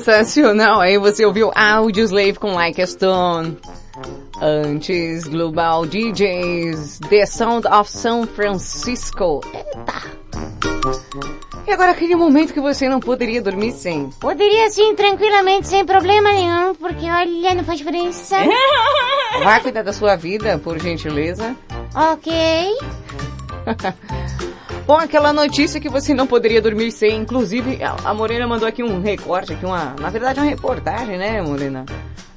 [SPEAKER 2] Sensacional! Aí você ouviu Audio Slave com Like a Stone. Antes, Global DJs, The Sound of São Francisco. Eita! E agora aquele momento que você não poderia dormir sem.
[SPEAKER 3] Poderia sim, tranquilamente, sem problema nenhum, porque olha, não faz diferença.
[SPEAKER 2] Vai cuidar da sua vida, por gentileza.
[SPEAKER 3] ok.
[SPEAKER 2] Bom, aquela notícia que você não poderia dormir sem, inclusive a Morena mandou aqui um recorte, aqui uma, na verdade uma reportagem, né, Morena?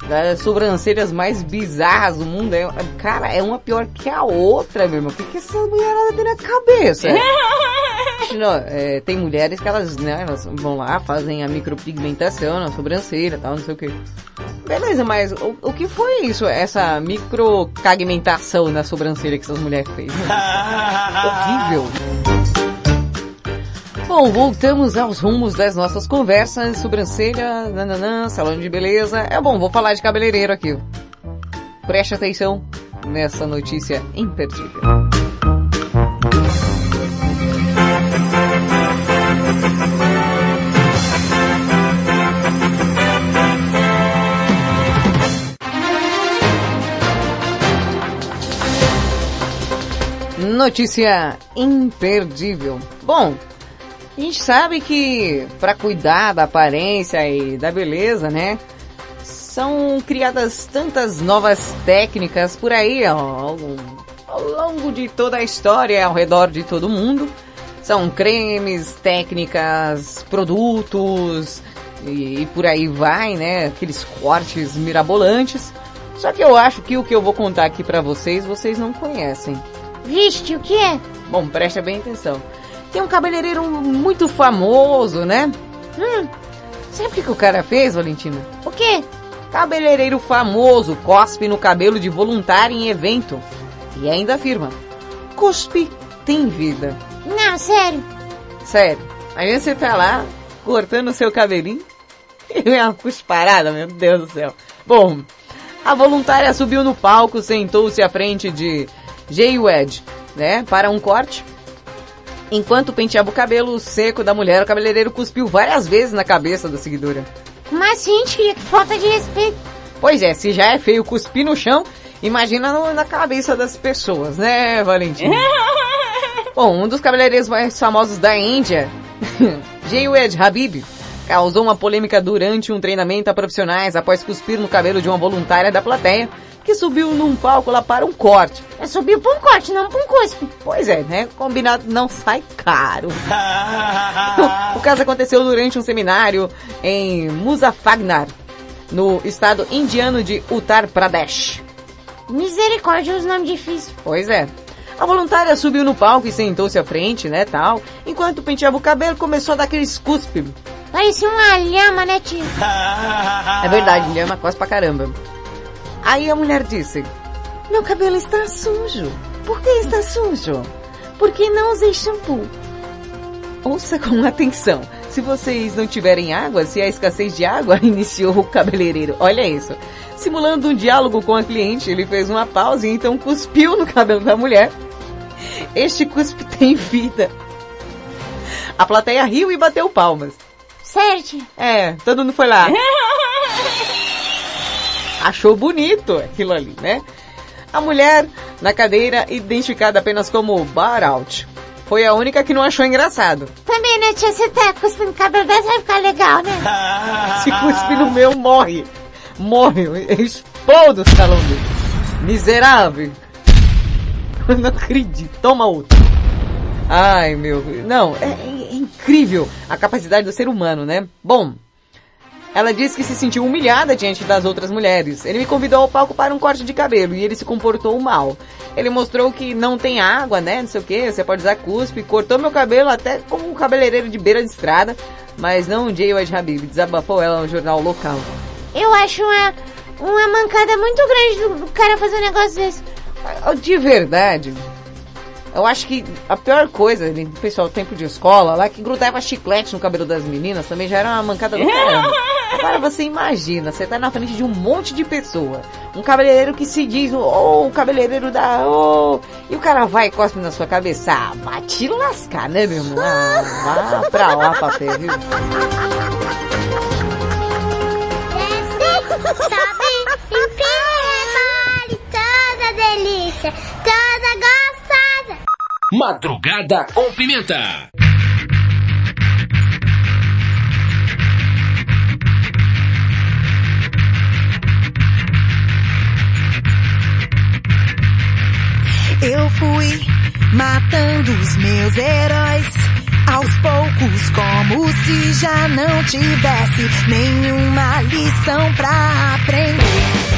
[SPEAKER 2] Das sobrancelhas mais bizarras do mundo. É, cara, é uma pior que a outra, meu irmão. O que, que essa mulherada tem na cabeça? Não, é, tem mulheres que elas, né, elas vão lá, fazem a micropigmentação na sobrancelha tal, não sei o que. Beleza, mas o, o que foi isso, essa microcagmentação na sobrancelha que essas mulheres fez? Horrível. Bom, voltamos aos rumos das nossas conversas, sobrancelha, nananã, salão de beleza. É bom, vou falar de cabeleireiro aqui. Preste atenção nessa notícia imperdível. Notícia imperdível. Bom, a gente sabe que para cuidar da aparência e da beleza, né? São criadas tantas novas técnicas por aí, ó, ao, longo de toda a história, ao redor de todo mundo. São cremes, técnicas, produtos e, e por aí vai, né? Aqueles cortes mirabolantes. Só que eu acho que o que eu vou contar aqui pra vocês, vocês não conhecem.
[SPEAKER 3] Vixe, o que é?
[SPEAKER 2] Bom, presta bem atenção. Tem um cabeleireiro muito famoso, né? Hum, sabe o que, o cara fez, Valentina?
[SPEAKER 3] O quê?
[SPEAKER 2] Cabeleireiro famoso cospe no cabelo de voluntário em evento. E ainda afirma, cuspe tem vida.
[SPEAKER 3] Não, sério.
[SPEAKER 2] Sério. Aí você tá lá, cortando o seu cabelinho, e vem uma cusparada, meu Deus do céu. Bom, a voluntária subiu no palco, sentou-se à frente de Jay Wedge, né, para um corte. Enquanto penteava o cabelo seco da mulher, o cabeleireiro cuspiu várias vezes na cabeça da seguidora.
[SPEAKER 3] Assim, tia? Que falta de respeito.
[SPEAKER 2] Pois é, se já é feio cuspir no chão, imagina no- na cabeça das pessoas, né, Valentina? Bom, um dos cabeleireiros mais famosos da Índia, Jayed Habib, causou uma polêmica durante um treinamento a profissionais após cuspir no cabelo de uma voluntária da plateia, que subiu num palco lá para um corte.
[SPEAKER 3] Eu subi pra um corte, não pra um cuspe.
[SPEAKER 2] Pois é, né? Combinado não sai caro. o caso aconteceu durante um seminário em Muzaffarnagar, no estado indiano de Uttar Pradesh.
[SPEAKER 3] Misericórdia, os nomes difíceis.
[SPEAKER 2] Pois é. A voluntária subiu no palco e sentou-se à frente, né, tal. Enquanto penteava o cabelo, começou a dar aqueles cuspe.
[SPEAKER 3] Parecia uma lhama, né, tio?
[SPEAKER 2] É verdade, lhama quase pra caramba. Aí a mulher disse, meu cabelo está sujo. Por que está sujo? Porque não usei shampoo. Ouça com atenção. se vocês não tiverem água, se há escassez de água, iniciou o cabeleireiro. Olha isso. Simulando um diálogo com a cliente, ele fez uma pausa e então cuspiu no cabelo da mulher. Este cuspe tem vida. A plateia riu e bateu palmas.
[SPEAKER 3] Sérgio.
[SPEAKER 2] É, todo mundo foi lá. Achou bonito aquilo ali, né? A mulher na cadeira, identificada apenas como Bar Out, foi a única que não achou engraçado.
[SPEAKER 3] Também, né, tia? Você tá cuspindo o cabelo dessa, vai ficar legal, né?
[SPEAKER 2] Se cuspir no meu, morre. Morre. Eu explodo o salão dele. Miserável. Eu não acredito. Toma outro. Ai, meu. Não, é, é incrível a capacidade do ser humano, né? Bom, ela disse que se sentiu humilhada diante das outras mulheres. Ele me convidou ao palco para um corte de cabelo e ele se comportou mal. Ele mostrou que não tem água, né? Não sei o que, você pode usar cuspe. Cortou meu cabelo até como um cabeleireiro de beira de estrada, mas não um Jay Wade Habib. Desabafou ela no jornal local.
[SPEAKER 3] Eu acho uma, uma mancada muito grande do, do cara fazer um negócio desse.
[SPEAKER 2] De verdade, eu acho que a pior coisa, pessoal, tempo de escola, lá que grudava chiclete no cabelo das meninas, também já era uma mancada do caramba. Agora você imagina, você tá na frente de um monte de pessoa, um cabeleireiro que se diz, oh, o cabeleireiro da, oh, e o cara vai e cospe na sua cabeça, ah, vai te lascar, né, meu irmão? Ah, vá pra lá, papel, viu?
[SPEAKER 8] Sobe, empina, mole, toda delícia.
[SPEAKER 6] Madrugada com pimenta.
[SPEAKER 18] Eu fui matando os meus heróis aos poucos, como se já não tivesse nenhuma lição pra aprender.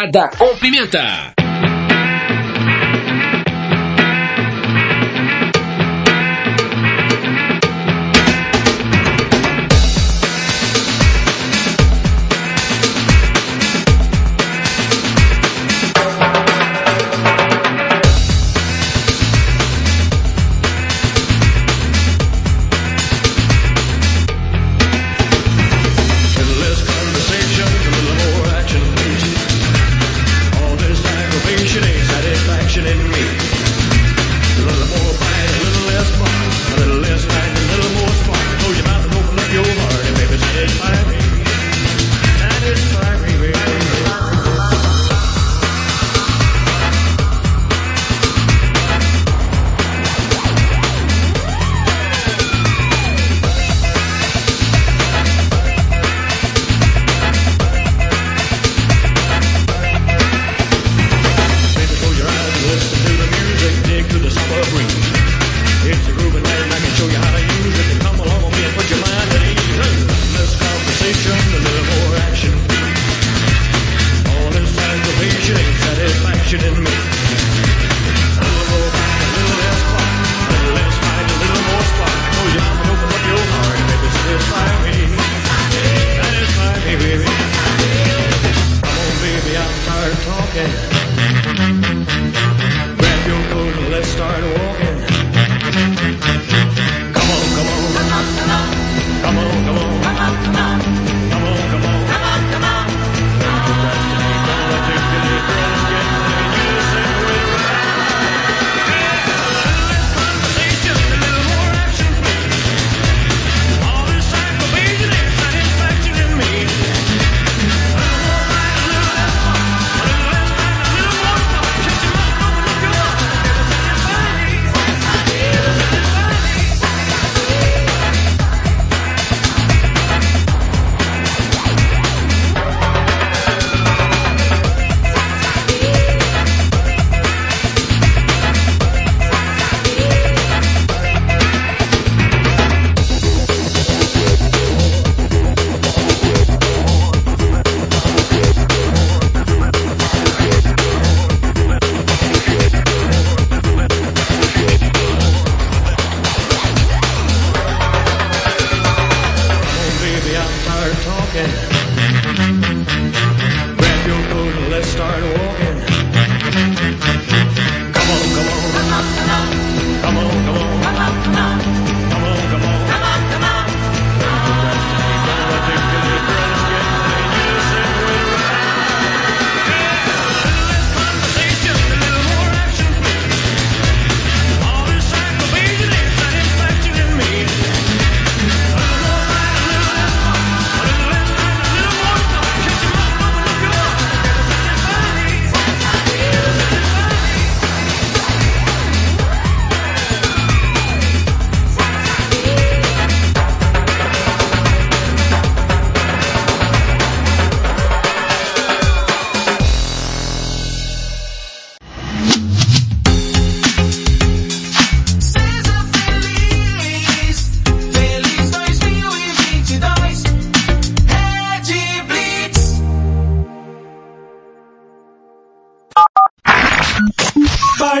[SPEAKER 18] Piada com
[SPEAKER 6] Pimenta.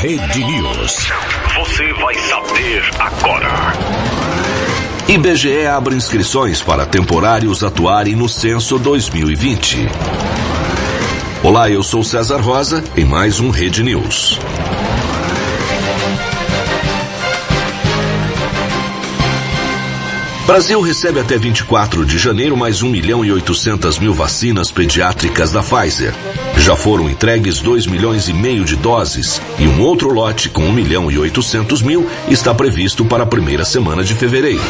[SPEAKER 19] Rede News. Você vai saber agora. IBGE abre inscrições para temporários atuarem no censo 2020. Olá, eu sou César Rosa em mais um Rede News. Brasil recebe até 24 de janeiro mais 1 milhão e 800 mil vacinas pediátricas da Pfizer. Já foram entregues 2 milhões e meio de doses e um outro lote com 1 milhão e 800 mil está previsto para a primeira semana de fevereiro.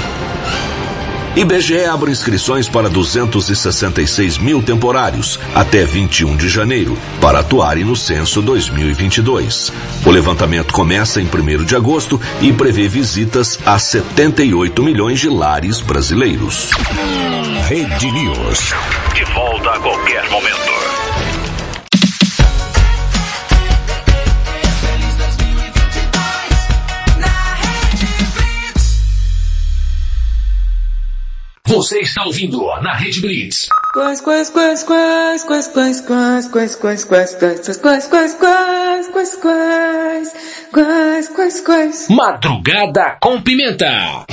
[SPEAKER 19] IBGE abre inscrições para 266 mil temporários até 21 de janeiro para atuarem no censo 2022. O levantamento começa em 1 de agosto e prevê visitas a 78 milhões de lares brasileiros. Rede News. De volta a qualquer momento. Você está ouvindo na Rede Blitz.
[SPEAKER 2] Quais, quais, quais, quais, quais, quais, quais, quais, quais, quais, quais, quais, quais, quais, quais, quais, quais, quais, quais, quais.
[SPEAKER 19] Madrugada com pimenta.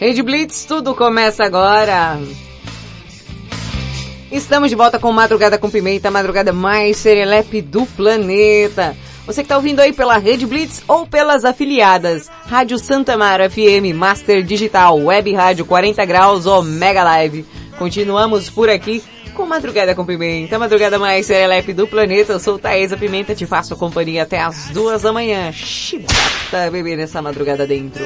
[SPEAKER 2] Rede Blitz, tudo começa agora. Estamos de volta com Madrugada com Pimenta, a madrugada mais serelepe do planeta. Você que está ouvindo aí pela Rede Blitz ou pelas afiliadas Rádio Santa Mara FM, Master Digital, Web Rádio 40 Graus ou Mega Live. Continuamos por aqui com Madrugada com Pimenta, madrugada mais serelepe do planeta. Eu sou Thaisa Pimenta, te faço companhia até as duas da manhã. Chibata, bebê, nessa madrugada dentro.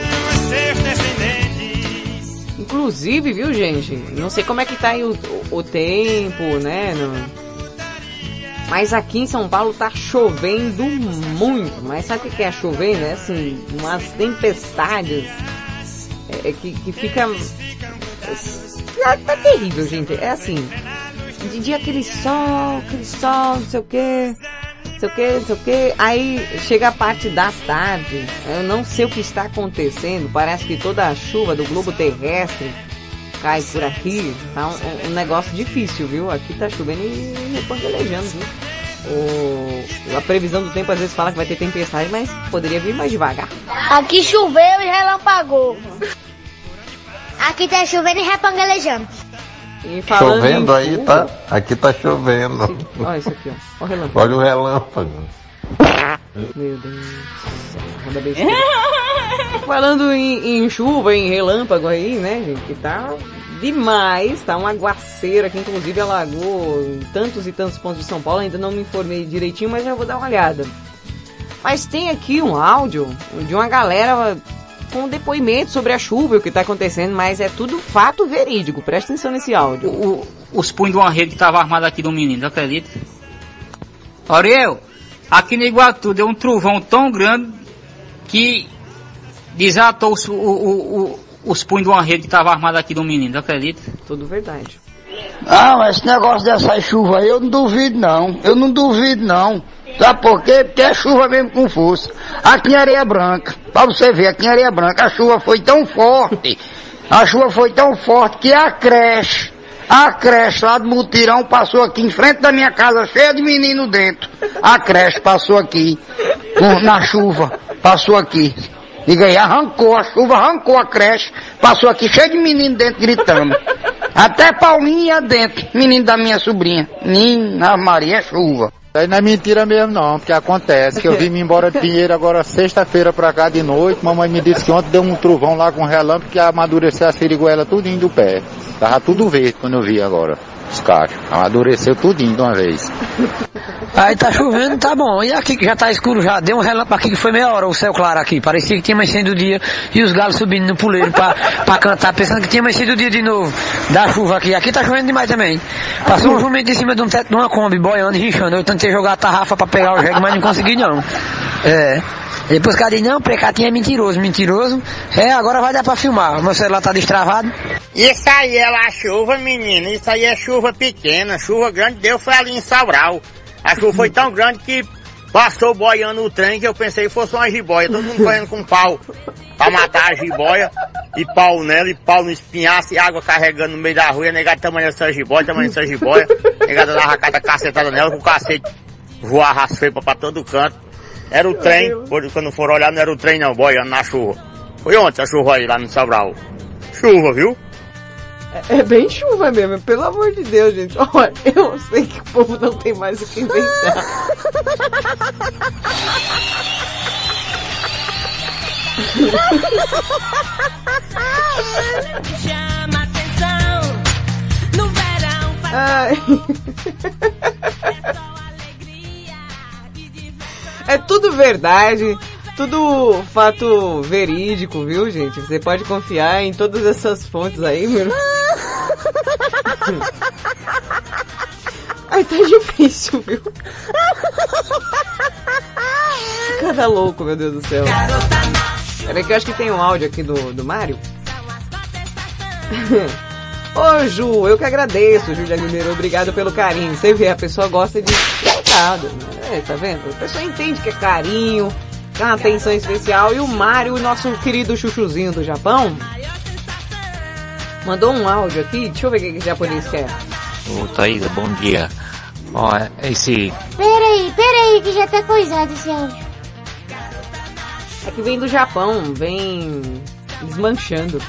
[SPEAKER 2] Inclusive, viu, gente? Não sei como é que tá aí o, o, o tempo, né? Mas aqui em São Paulo tá chovendo muito. Mas sabe o que é chovendo? É assim, umas tempestades é, é que, que fica. Tá, tá terrível, gente. É assim. De dia aquele sol, aquele sol, não sei o que. Não sei o que, não sei o que. Aí chega a parte das tardes. Eu não sei o que está acontecendo. Parece que toda a chuva do globo terrestre cai por aqui. Tá um, um negócio difícil, viu? Aqui tá chovendo e repangelejando, viu? O, a previsão do tempo às vezes fala que vai ter tempestade, mas poderia vir mais devagar.
[SPEAKER 20] Aqui choveu e relampagou. Aqui tá chovendo e repangalejando.
[SPEAKER 2] E
[SPEAKER 21] Chovendo aí,
[SPEAKER 2] chuva-
[SPEAKER 21] tá? Aqui tá chovendo.
[SPEAKER 2] Olha isso aqui, ó. Olha o relâmpago.
[SPEAKER 21] Olha o relâmpago.
[SPEAKER 2] Meu Deus do céu. Manda besteira. Falando em, em chuva, em relâmpago aí, né, gente, que tá demais, tá um aguaceiro aqui, inclusive alagou em tantos e tantos pontos de São Paulo, ainda não me informei direitinho, mas já vou dar uma olhada. Mas tem aqui um áudio de uma galera com depoimento sobre a chuva e o que tá acontecendo, mas é tudo fato verídico, presta atenção nesse áudio.
[SPEAKER 22] O- os punhos de uma rede que estava armada aqui do menino, acredita? Ariel, aqui no Iguatu deu um trovão tão grande que desatou os, o- o- o- os punhos de uma rede que estava armada aqui do menino, acredita?
[SPEAKER 2] Tudo verdade.
[SPEAKER 23] Ah, mas esse negócio dessa chuva aí eu não duvido não. Eu não duvido não. Sabe por quê? Porque é chuva mesmo com força. Aqui em Areia Branca, pra você ver, aqui em Areia Branca a chuva foi tão forte, a chuva foi tão forte que a creche, a creche lá do Mutirão passou aqui em frente da minha casa, cheia de menino dentro. A creche passou aqui, na chuva, passou aqui. Diga aí, arrancou, a chuva arrancou a creche, passou aqui cheio de menino dentro gritando. Até Paulinha dentro, menino da minha sobrinha. Menina Maria, é chuva.
[SPEAKER 24] Aí não é mentira mesmo não, porque acontece que eu vim embora de Pinheiro agora sexta-feira pra cá de noite, mamãe me disse que ontem deu um trovão lá com relâmpago que amadureceu a siriguela tudinho do pé. Tava tudo verde quando eu vi agora, os cachos. Amadureceu tudinho de uma vez.
[SPEAKER 25] Aí tá chovendo, tá bom. E aqui que já tá escuro já, deu um relâmpago aqui que foi meia hora o céu claro aqui. Parecia que tinha amanhecido o dia e os galos subindo no puleiro pra, pra cantar, pensando que tinha amanhecido o dia de novo. Da chuva aqui. Aqui tá chovendo demais também. Passou um jumento em cima de um teto de uma Kombi, boiando rinchando. Eu tentei jogar a tarrafa pra pegar o jegue, mas não consegui não. É. Depois o cara disse, não, precatinho é mentiroso, mentiroso. É, agora vai dar pra filmar. Meu celular tá destravado.
[SPEAKER 26] Isso aí é lá chuva, menino. Isso aí é chuva pequena. Chuva grande deu foi ali em Sobral. A chuva foi tão grande que passou boiando o trem que eu pensei que fosse uma jiboia. Todo mundo correndo com pau pra matar a jiboia. E pau nela, e pau no espinhaço, e água carregando no meio da rua. A negada tamanho dessa jiboia, tamanho dessa jiboia. A negada dava cada cacetada nela com o cacete voar as feipas pra todo canto. Era o trem, quando foram olhar não era o trem não, boiando na chuva. Foi ontem a chuva aí lá no Sobral. Chuva, viu?
[SPEAKER 2] É, é bem chuva mesmo, pelo amor de Deus, gente. Olha, eu sei que o povo não tem mais o que inventar.
[SPEAKER 15] Chama atenção. No verão
[SPEAKER 2] Ai. É tudo verdade, tudo fato verídico, viu, gente? Você pode confiar em todas essas fontes aí, meu. Ai, tá difícil, viu? Cada louco, meu Deus do céu. Peraí que eu acho que tem um áudio aqui do, do Mário. Ô Ju, eu que agradeço, Ju de Aguilera, obrigado pelo carinho. Você vê, a pessoa gosta de cuidado. É, tá vendo? A pessoa entende que é carinho, é atenção especial. E o Mário, o nosso querido chuchuzinho do Japão, mandou um áudio aqui. Deixa eu ver o que que o japonês quer.
[SPEAKER 27] Ô Thaisa, bom dia. Ó, esse.
[SPEAKER 3] Peraí, peraí, que já tá coisado esse áudio.
[SPEAKER 2] É que vem do Japão, vem desmanchando.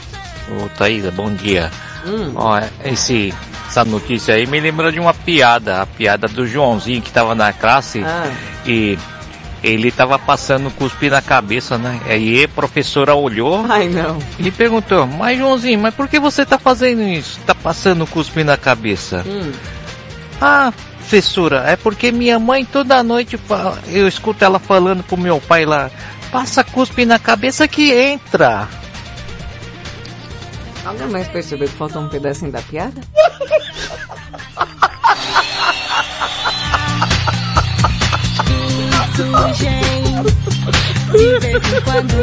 [SPEAKER 27] Ô Thaisa, bom dia.
[SPEAKER 2] Hum.
[SPEAKER 27] Ó, esse. Essa notícia aí me lembra de uma piada, a piada do Joãozinho que tava na classe
[SPEAKER 2] Ah.
[SPEAKER 27] e ele tava passando cuspe na cabeça, né? Aí a professora olhou
[SPEAKER 2] Ai, não.
[SPEAKER 27] e perguntou, mas Joãozinho, mas por que você tá fazendo isso? Tá passando cuspe na cabeça?
[SPEAKER 2] Hum.
[SPEAKER 27] Ah, professora, é porque minha mãe toda noite fala, eu escuto ela falando pro meu pai lá, passa cuspe na cabeça que entra.
[SPEAKER 2] Alguém mais percebeu que faltou um pedacinho da piada?
[SPEAKER 15] gente. De vez em quando.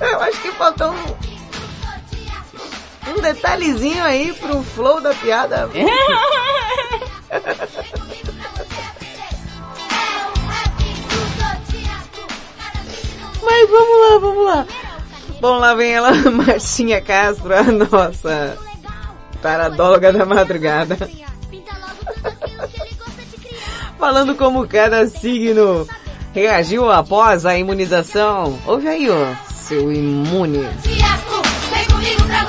[SPEAKER 2] Eu acho que faltou um, um detalhezinho aí pro flow da piada. Mas vamos lá, vamos lá. Bom, lá vem ela, Marcinha Castro, a nossa taradóloga da madrugada. Falando como cada signo reagiu após a imunização. Ouve aí, ó, seu imune.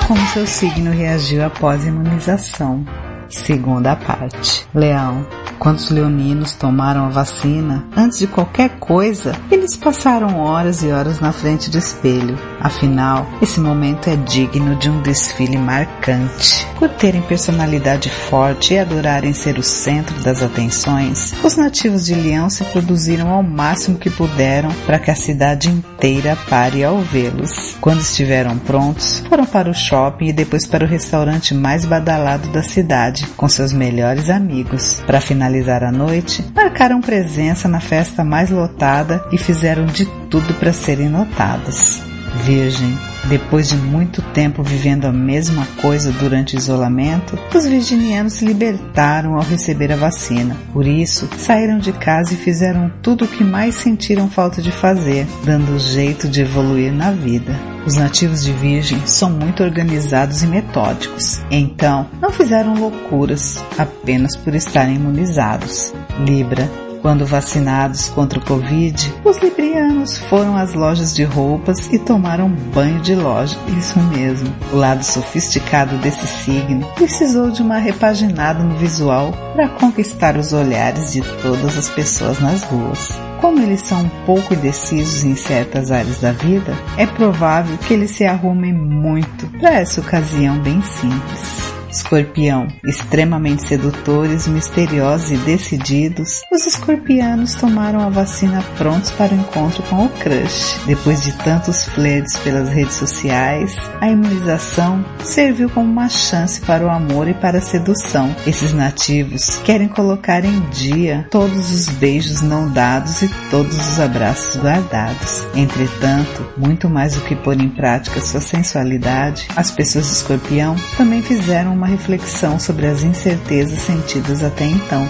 [SPEAKER 16] Como seu signo reagiu após a imunização? Segunda parte. Leão. Quando os leoninos tomaram a vacina, antes de qualquer coisa, eles passaram horas e horas na frente do espelho. Afinal, esse momento é digno de um desfile marcante. Por terem personalidade forte e adorarem ser o centro das atenções, os nativos de Leão se produziram ao máximo que puderam para que a cidade inteira pare ao vê-los. Quando estiveram prontos, foram para o shopping e depois para o restaurante mais badalado da cidade, com seus melhores amigos. Para finalizar a noite, marcaram presença na festa mais lotada e fizeram de tudo para serem notados. Virgem, depois de muito tempo vivendo a mesma coisa durante o isolamento, os virginianos se libertaram ao receber a vacina. Por isso, saíram de casa e fizeram tudo o que mais sentiram falta de fazer, dando jeito de evoluir na vida. Os nativos de Virgem são muito organizados e metódicos, então não fizeram loucuras apenas por estarem imunizados. Libra, Quando vacinados contra o Covid, os librianos foram às lojas de roupas e tomaram banho de loja. Isso mesmo. O lado sofisticado desse signo precisou de uma repaginada no visual para conquistar os olhares de todas as pessoas nas ruas. Como eles são um pouco indecisos em certas áreas da vida, é provável que eles se arrumem muito para essa ocasião bem simples. Escorpião, extremamente sedutores, misteriosos e decididos, os escorpianos tomaram a vacina prontos para o encontro com o crush. Depois de tantos flertes pelas redes sociais, a imunização serviu como uma chance para o amor e para a sedução. Esses nativos querem colocar em dia todos os beijos não dados e todos os abraços guardados. Entretanto, muito mais do que pôr em prática sua sensualidade, as pessoas escorpião também fizeram uma reflexão sobre as incertezas sentidas até então.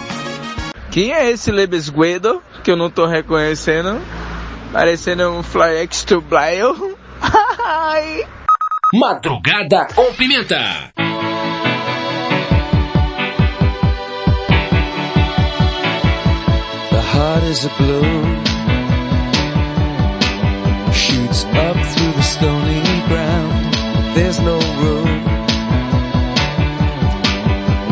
[SPEAKER 28] Quem é esse Lebesguedo que eu não tô reconhecendo? Parecendo um Fly X to Blyle.
[SPEAKER 29] Madrugada com pimenta.
[SPEAKER 30] The heart is a balloon Shoots up through the stony ground There's no room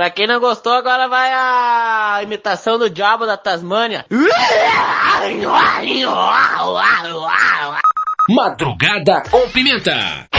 [SPEAKER 28] Pra quem não gostou, agora vai a imitação do diabo da Tasmânia.
[SPEAKER 30] Madrugada com pimenta.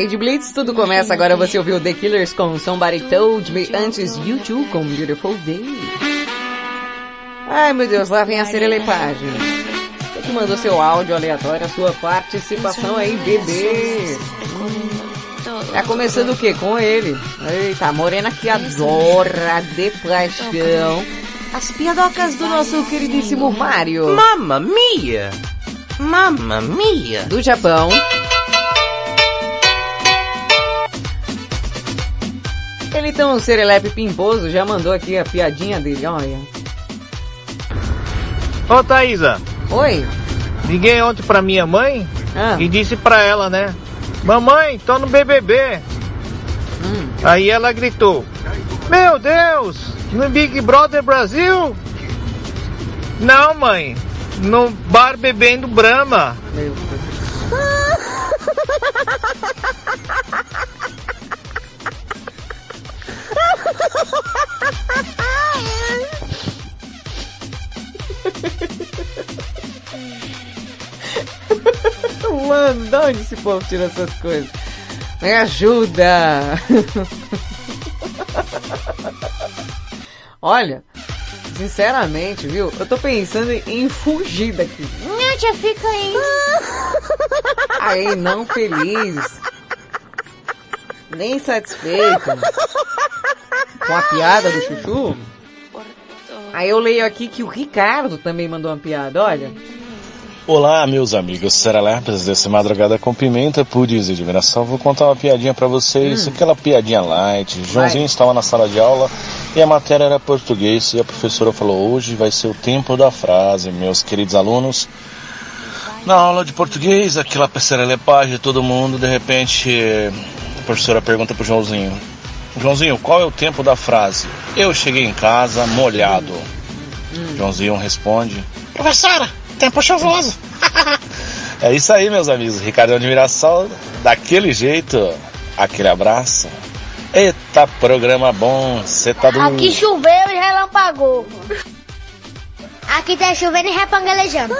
[SPEAKER 2] Rede Blitz, tudo começa agora. Você ouviu The Killers com Somebody Told Me, antes YouTube com Beautiful Day. Ai meu Deus, lá vem a serelepagem. Você que mandou seu áudio aleatório, a sua participação aí, bebê. Tá começando o quê? Com ele. Eita, a morena que adora de paixão as piadocas do nosso queridíssimo Mario.
[SPEAKER 28] Mamma mia! Mamma mia!
[SPEAKER 2] Do Japão. Capelitão Serelepe Pimboso já mandou aqui a piadinha dele, olha.
[SPEAKER 27] Ô Thaisa.
[SPEAKER 2] Oi.
[SPEAKER 27] Liguei ontem pra minha mãe ah. e disse pra ela, né? Mamãe, tô no BBB. Hum. Aí ela gritou: Meu Deus, no Big Brother Brasil? Não, mãe, no bar bebendo Brahma.
[SPEAKER 2] Meu Deus. Mano, de onde esse povo tira essas coisas? Me ajuda! Olha, sinceramente, viu? Eu tô pensando em fugir daqui.
[SPEAKER 3] Não, já fica aí.
[SPEAKER 2] Aí, não feliz. Nem satisfeito. Com a piada do chuchu. Aí eu leio aqui que o Ricardo também mandou uma piada, olha.
[SPEAKER 31] Olá, meus amigos serelepes desse Madrugada com Pimenta, Pudes e de Mirassol. Vou contar uma piadinha pra vocês, aquela piadinha light. Joãozinho estava na sala de aula e a matéria era português e a professora falou, hoje vai ser o tempo da frase, meus queridos alunos. Na aula de português, aquela perelepagem de todo mundo, de repente a professora pergunta pro Joãozinho, Joãozinho, qual é o tempo da frase? Eu cheguei em casa molhado. Joãozinho responde, Professora, tempo chuvoso. é isso aí, meus amigos. Ricardo de Mirassol, daquele jeito, aquele abraço. Eita, programa bom, você tá do...
[SPEAKER 3] Aqui choveu e relampagou. Aqui tá chovendo e repangalejando.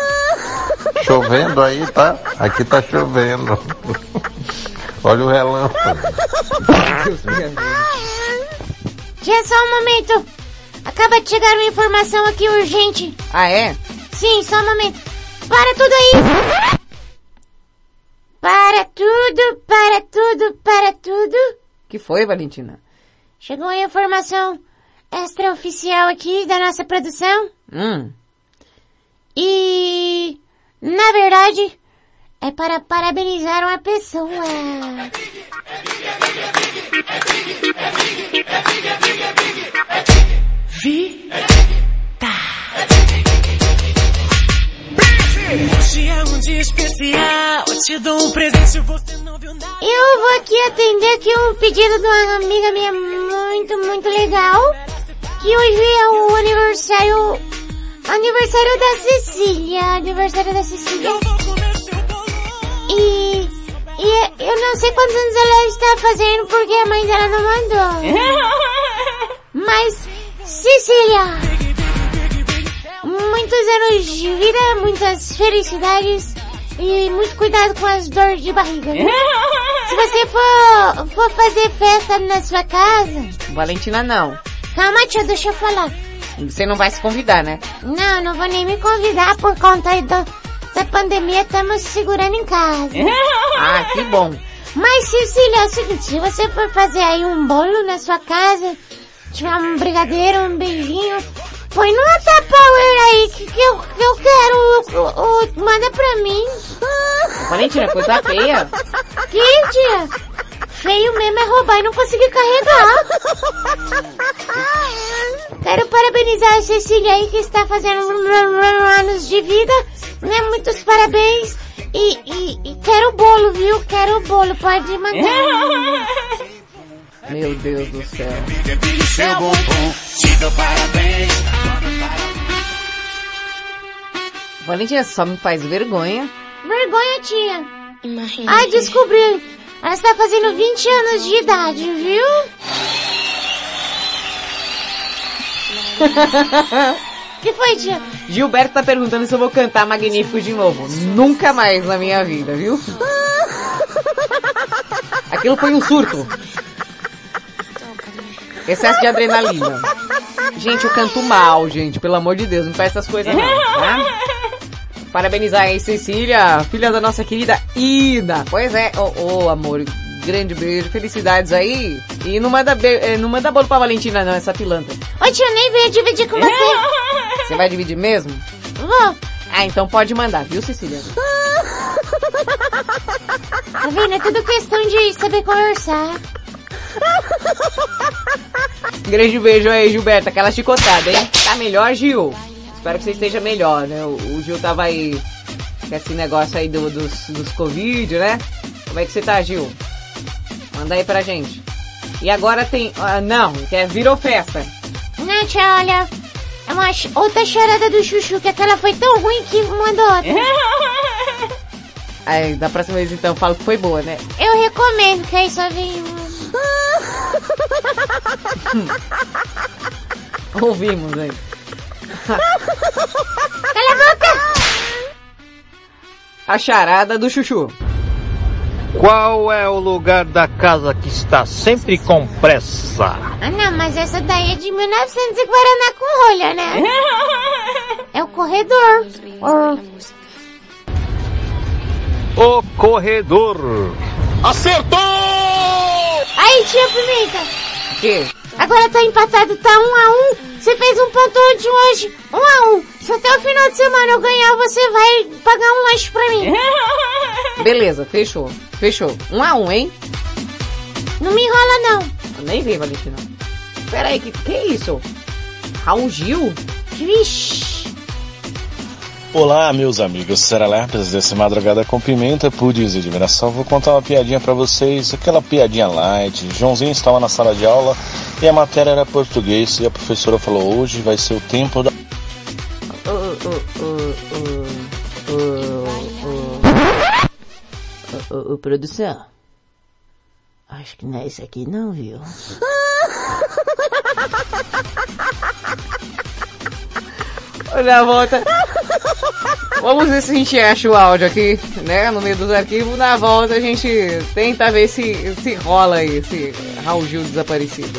[SPEAKER 21] Chovendo aí, tá? Aqui tá chovendo. Olha o relâmpago.
[SPEAKER 3] Tia, só um momento. Acaba de chegar uma informação aqui urgente.
[SPEAKER 2] Ah, é?
[SPEAKER 3] Sim, só um momento. Para tudo aí. Para tudo, para tudo, para tudo.
[SPEAKER 2] que foi, Valentina?
[SPEAKER 3] Chegou a informação extraoficial aqui da nossa produção.
[SPEAKER 2] Hum.
[SPEAKER 3] E, na verdade, é para parabenizar uma pessoa.
[SPEAKER 15] Hoje é um dia especial, eu te dou um presente, você não viu nada.
[SPEAKER 3] Eu vou aqui atender aqui um pedido de uma amiga minha muito, muito legal. Que hoje é o aniversário, aniversário da Cecília, aniversário da Cecília. E, e eu não sei quantos anos ela está fazendo porque a mãe dela não mandou. Mas, Cecília, muitos anos de vida, muitas felicidades e muito cuidado com as dores de barriga. viu? Se você for, for fazer festa na sua casa,
[SPEAKER 2] Valentina não.
[SPEAKER 3] calma tia, deixa eu falar.
[SPEAKER 2] Você não vai se convidar, né?
[SPEAKER 3] Não, não vou nem me convidar por conta do, da pandemia, estamos segurando em casa.
[SPEAKER 2] Ah, que bom.
[SPEAKER 3] Mas Cecília, é o seguinte, se você for fazer aí um bolo na sua casa, tiver um brigadeiro, um beijinho, põe no Tupperware aí que, que, eu, que eu quero, o- o- manda pra mim.
[SPEAKER 2] Valentina, coisa feia.
[SPEAKER 3] Que tia? Feio mesmo é roubar e não conseguir carregar. Quero parabenizar a Cecília aí que está fazendo anos de vida, né? Muitos parabéns. E, e, e quero o bolo, viu? Quero o bolo, pode mandar.
[SPEAKER 2] Meu Deus do céu.
[SPEAKER 15] Seu bumbum, te dou parabéns.
[SPEAKER 2] Valentina só me faz vergonha.
[SPEAKER 3] Vergonha, tia. Ai, descobri. Ela está fazendo 20 anos de idade, viu? que foi, tia?
[SPEAKER 2] Gilberto tá perguntando se eu vou cantar Magnífico de novo. Nunca mais na minha vida, viu? Aquilo foi um surto. Excesso de adrenalina. Gente, eu canto mal, gente. Pelo amor de Deus, não faz essas coisas não, tá? Parabenizar aí, Cecília, filha da nossa querida Ida. Pois é, ô ô, amor, grande beijo, felicidades aí. E não manda, be- eh, não manda bolo pra Valentina não, essa pilantra.
[SPEAKER 3] Ô, tia, eu nem veio dividir com você.
[SPEAKER 2] Você vai dividir mesmo?
[SPEAKER 3] Vou.
[SPEAKER 2] Ah, então pode mandar, viu, Cecília?
[SPEAKER 3] Tá vendo? É tudo questão de saber conversar.
[SPEAKER 2] Grande beijo aí, Gilberto. Aquela chicotada, hein? Tá melhor, Gil? Espero que você esteja melhor, né? O, o Gil tava aí com esse negócio aí do, dos, dos Covid, né? Como é que você tá, Gil? Manda aí pra gente. E agora tem... ah, não, que é virou festa.
[SPEAKER 3] Tia, olha. É uma outra charada do Chuchu, que aquela foi tão ruim que mandou outra.
[SPEAKER 2] Aí, da próxima vez então, falo que foi boa, né?
[SPEAKER 3] Eu recomendo, que aí só vem um...
[SPEAKER 2] Ouvimos aí.
[SPEAKER 3] Cala a boca!
[SPEAKER 2] A charada do Chuchu.
[SPEAKER 27] Qual é o lugar da casa que está sempre com pressa?
[SPEAKER 3] Ah não, mas essa daí é de 1900 e Guaraná com rolha, né? É o corredor. Or-
[SPEAKER 27] O corredor.
[SPEAKER 3] Acertou! Aí, tia Pimenta.
[SPEAKER 2] Que?
[SPEAKER 3] Agora tá empatado, tá um a um. Você fez um ponto de hoje. Um a um. Se até o final de semana eu ganhar, você vai pagar um lanche pra mim.
[SPEAKER 2] Beleza, fechou. Fechou. Um a um, hein?
[SPEAKER 3] Não me enrola não.
[SPEAKER 2] Eu nem vi, Valentina. Pera aí, que, que é isso? Raul Gil?
[SPEAKER 3] Vixe.
[SPEAKER 31] Olá, meus amigos Seralepes desse Madrugada com Pimenta, Pudes e de Mirassol. Vou contar uma piadinha pra vocês, aquela piadinha light. Joãozinho estava na sala de aula e a matéria era português e a professora falou, hoje vai ser o tempo da...
[SPEAKER 2] Ô, ô, produção. Acho que não é esse aqui não, viu? Na volta. Vamos ver se a gente acha o áudio aqui, né? No meio dos arquivos. Na volta a gente tenta ver se, se rola aí esse Raul Gil desaparecido.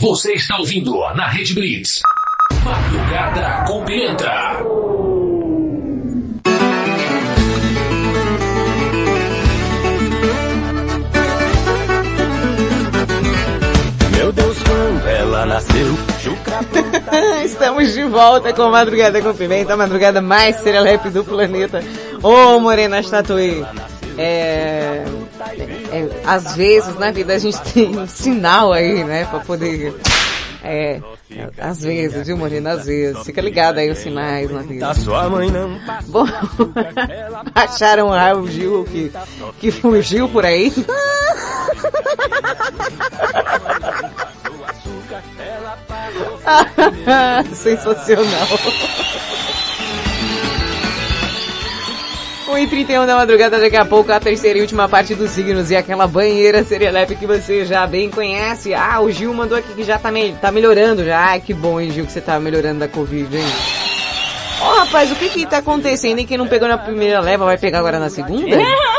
[SPEAKER 30] Você está ouvindo na Rede Blitz. Madrugada com Pimenta.
[SPEAKER 10] Meu Deus, quando ela nasceu,
[SPEAKER 2] Estamos de volta com Madrugada com Pimenta, a madrugada mais serelepe do planeta. Ô, Morena Tatuí. É, é, às vezes na vida a gente tem um sinal aí, né, pra poder... É, às vezes, viu, Morena? Às vezes. Fica ligado aí os sinais na vida.
[SPEAKER 10] da sua mãe não
[SPEAKER 2] Bom, acharam o Raul Gil que, que fugiu por aí? Sensacional. 1h31 da madrugada, daqui a pouco a terceira e última parte dos signos e aquela banheira serelepe que você já bem conhece. Ah, o Gil mandou aqui que já tá, me, tá melhorando já. Ai, que bom, hein, Gil, que você tá melhorando da Covid, hein? Ó, rapaz, o que que tá acontecendo? E quem não pegou na primeira leva vai pegar agora na segunda?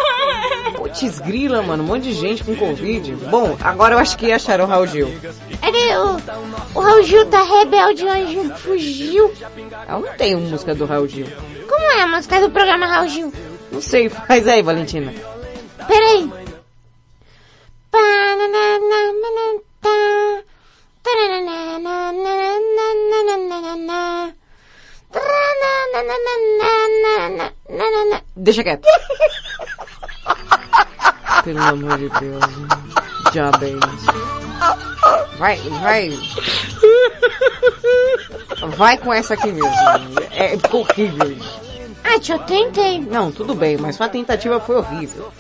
[SPEAKER 2] Grila, mano, um monte de gente com Covid. Bom, agora eu acho que acharam o Raul Gil.
[SPEAKER 3] Ele, o, o Raul Gil tá rebelde hoje, fugiu.
[SPEAKER 2] Eu não tenho música do Raul Gil.
[SPEAKER 3] Como é a música do programa Raul Gil?
[SPEAKER 2] Não sei, faz aí, Valentina.
[SPEAKER 3] Peraí.
[SPEAKER 2] Deixa quieto. Pelo amor de Deus. Diabéis. Vai, vai. vai com essa aqui mesmo. É horrível isso.
[SPEAKER 3] Ah, eu tentei.
[SPEAKER 2] Não, tudo bem, mas sua tentativa foi horrível.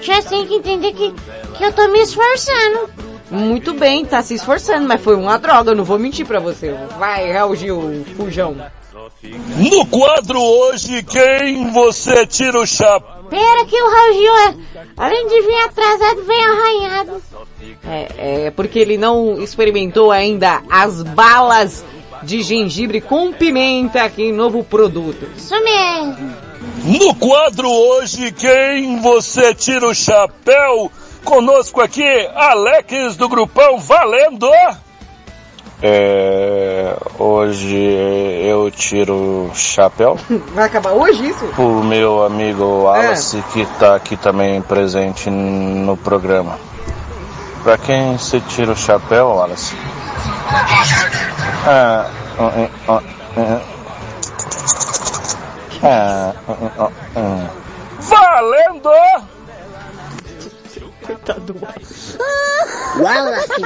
[SPEAKER 3] Já tem que entender que, que eu tô me esforçando.
[SPEAKER 2] Muito bem, tá se esforçando, mas foi uma droga, eu não vou mentir pra você. Vai, Raul Gil, fujão.
[SPEAKER 32] No quadro hoje, quem você tira o chapéu?
[SPEAKER 3] Pera que o Raul Gil, é- além de vir atrasado, vem arranhado.
[SPEAKER 2] É, é porque ele não experimentou ainda as balas de gengibre com pimenta aqui, novo produto.
[SPEAKER 3] Isso mesmo.
[SPEAKER 32] No quadro hoje, quem você tira o chapéu? Conosco aqui, Alex do Grupão Valendo!
[SPEAKER 31] É, hoje eu tiro o chapéu
[SPEAKER 2] Vai acabar hoje isso?
[SPEAKER 31] pro meu amigo Wallace que tá aqui também presente no programa. Pra quem você tira o chapéu, Wallace? Ah, hum, hum, hum, hum. Ah, hum, hum, hum.
[SPEAKER 32] Valendo!
[SPEAKER 2] Coitado do Wallace.
[SPEAKER 3] Wallace,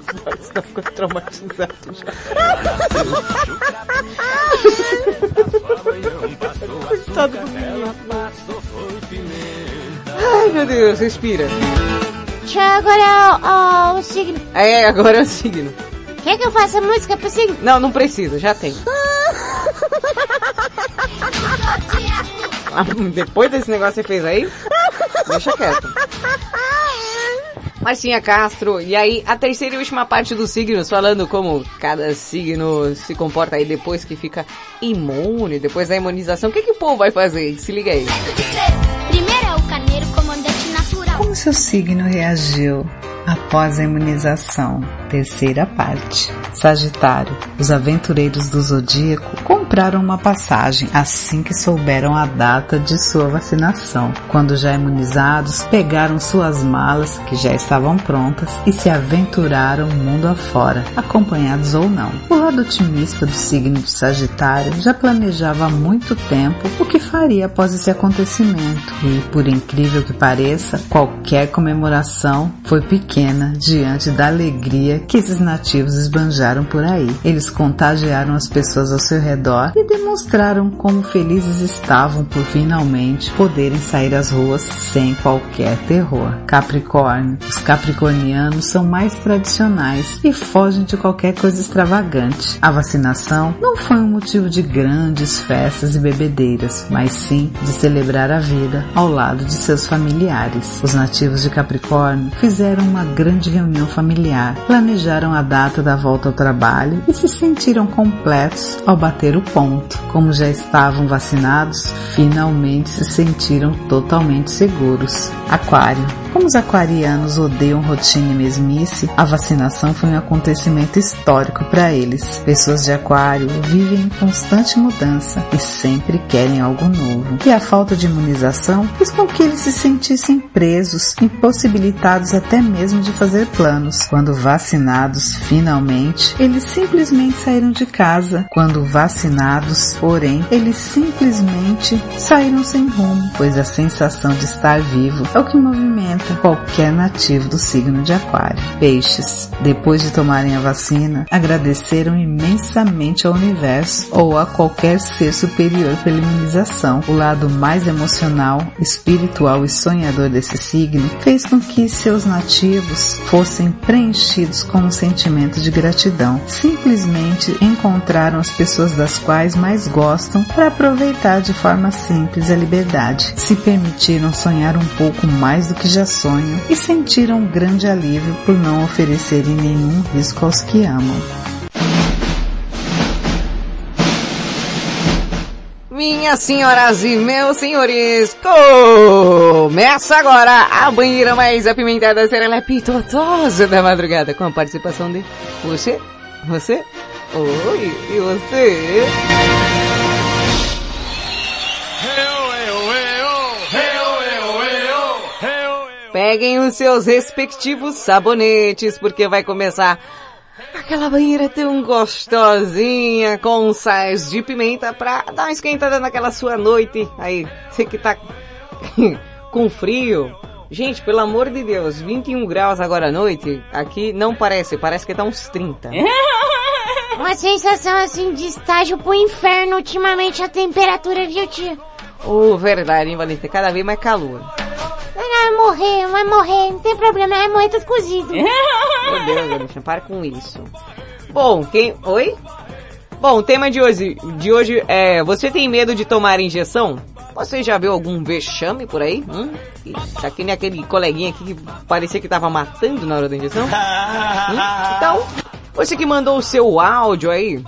[SPEAKER 3] você
[SPEAKER 2] tá ficando traumatizado já. Coitado do menino. Ai, meu Deus, respira.
[SPEAKER 3] Agora é o, o, o signo.
[SPEAKER 2] É, agora é o signo.
[SPEAKER 3] Quer que eu faça música pro signo?
[SPEAKER 2] Não, não precisa, já tem. Ah, Depois desse negócio que você fez aí, deixa quieto. Marcinha Castro, e aí a terceira e última parte dos signos, falando como cada signo se comporta aí depois que fica imune, depois da imunização. O que, que o povo vai fazer? Se liga aí.
[SPEAKER 20] Primeiro é o carneiro comandante natural.
[SPEAKER 16] Seu signo reagiu após a imunização? Terceira parte. Sagitário. Os aventureiros do zodíaco compraram uma passagem assim que souberam a data de sua vacinação. Quando já imunizados, pegaram suas malas, que já estavam prontas, e se aventuraram mundo afora, acompanhados ou não. O lado otimista do signo de Sagitário já planejava há muito tempo o que faria após esse acontecimento. E, por incrível que pareça, qualquer comemoração foi pequena diante da alegria que esses nativos esbanjaram por aí. Eles contagiaram as pessoas ao seu redor e demonstraram como felizes estavam por finalmente poderem sair às ruas sem qualquer terror. Capricórnio. Os capricornianos são mais tradicionais e fogem de qualquer coisa extravagante. A vacinação não foi um motivo de grandes festas e bebedeiras, mas sim de celebrar a vida ao lado de seus familiares. Os nativos de Capricórnio fizeram uma grande reunião familiar, planejaram a data da volta ao trabalho e se sentiram completos ao bater o ponto. Como já estavam vacinados, finalmente se sentiram totalmente seguros. Aquário. Como os aquarianos odeiam rotina e mesmice, a vacinação foi um acontecimento histórico para eles. Pessoas de aquário vivem em constante mudança e sempre querem algo novo. E a falta de imunização fez com que eles se sentissem presos, impossibilitados até mesmo de fazer planos. Quando vacinados, finalmente, eles simplesmente saíram de casa. Quando vacinados, porém, eles simplesmente saíram sem rumo, pois a sensação de estar vivo é o que movimenta qualquer nativo do signo de aquário. Peixes, depois de tomarem a vacina, agradeceram imensamente ao universo ou a qualquer ser superior pela imunização. O lado mais emocional, espiritual e sonhador desse signo fez com que seus nativos fossem preenchidos com um sentimento de gratidão. Simplesmente encontraram as pessoas das quais mais gostam para aproveitar de forma simples a liberdade. Se permitiram sonhar um pouco mais do que já sonham e sentiram um grande alívio por não oferecerem nenhum risco aos que amam.
[SPEAKER 2] Minhas senhoras e meus senhores, começa agora a banheira mais apimentada, serelepe totosa da madrugada, com a participação de você, você, oi, e você. Peguem os seus respectivos sabonetes, porque vai começar aquela banheira tão gostosinha, com sais de pimenta pra dar uma esquentada naquela sua noite. Aí, você que tá com frio. Gente, pelo amor de Deus, 21 graus agora à noite, aqui não parece, parece que tá uns 30.
[SPEAKER 3] Uma sensação assim de estágio pro inferno ultimamente a temperatura, viu tia?
[SPEAKER 2] Ô, verdade, hein, Valentina? Cada vez mais calor.
[SPEAKER 3] Vai morrer, vai morrer, não tem problema, vai morrer tudo cozido.
[SPEAKER 2] Meu Deus, Valentina, para com isso. Bom, quem... Oi? Bom, o tema de hoje, de hoje é... Você tem medo de tomar injeção? Você já viu algum vexame por aí? Hum? Tá que nem aquele coleguinha aqui que parecia que tava matando na hora da injeção? Hum? Então, você que mandou o seu áudio aí,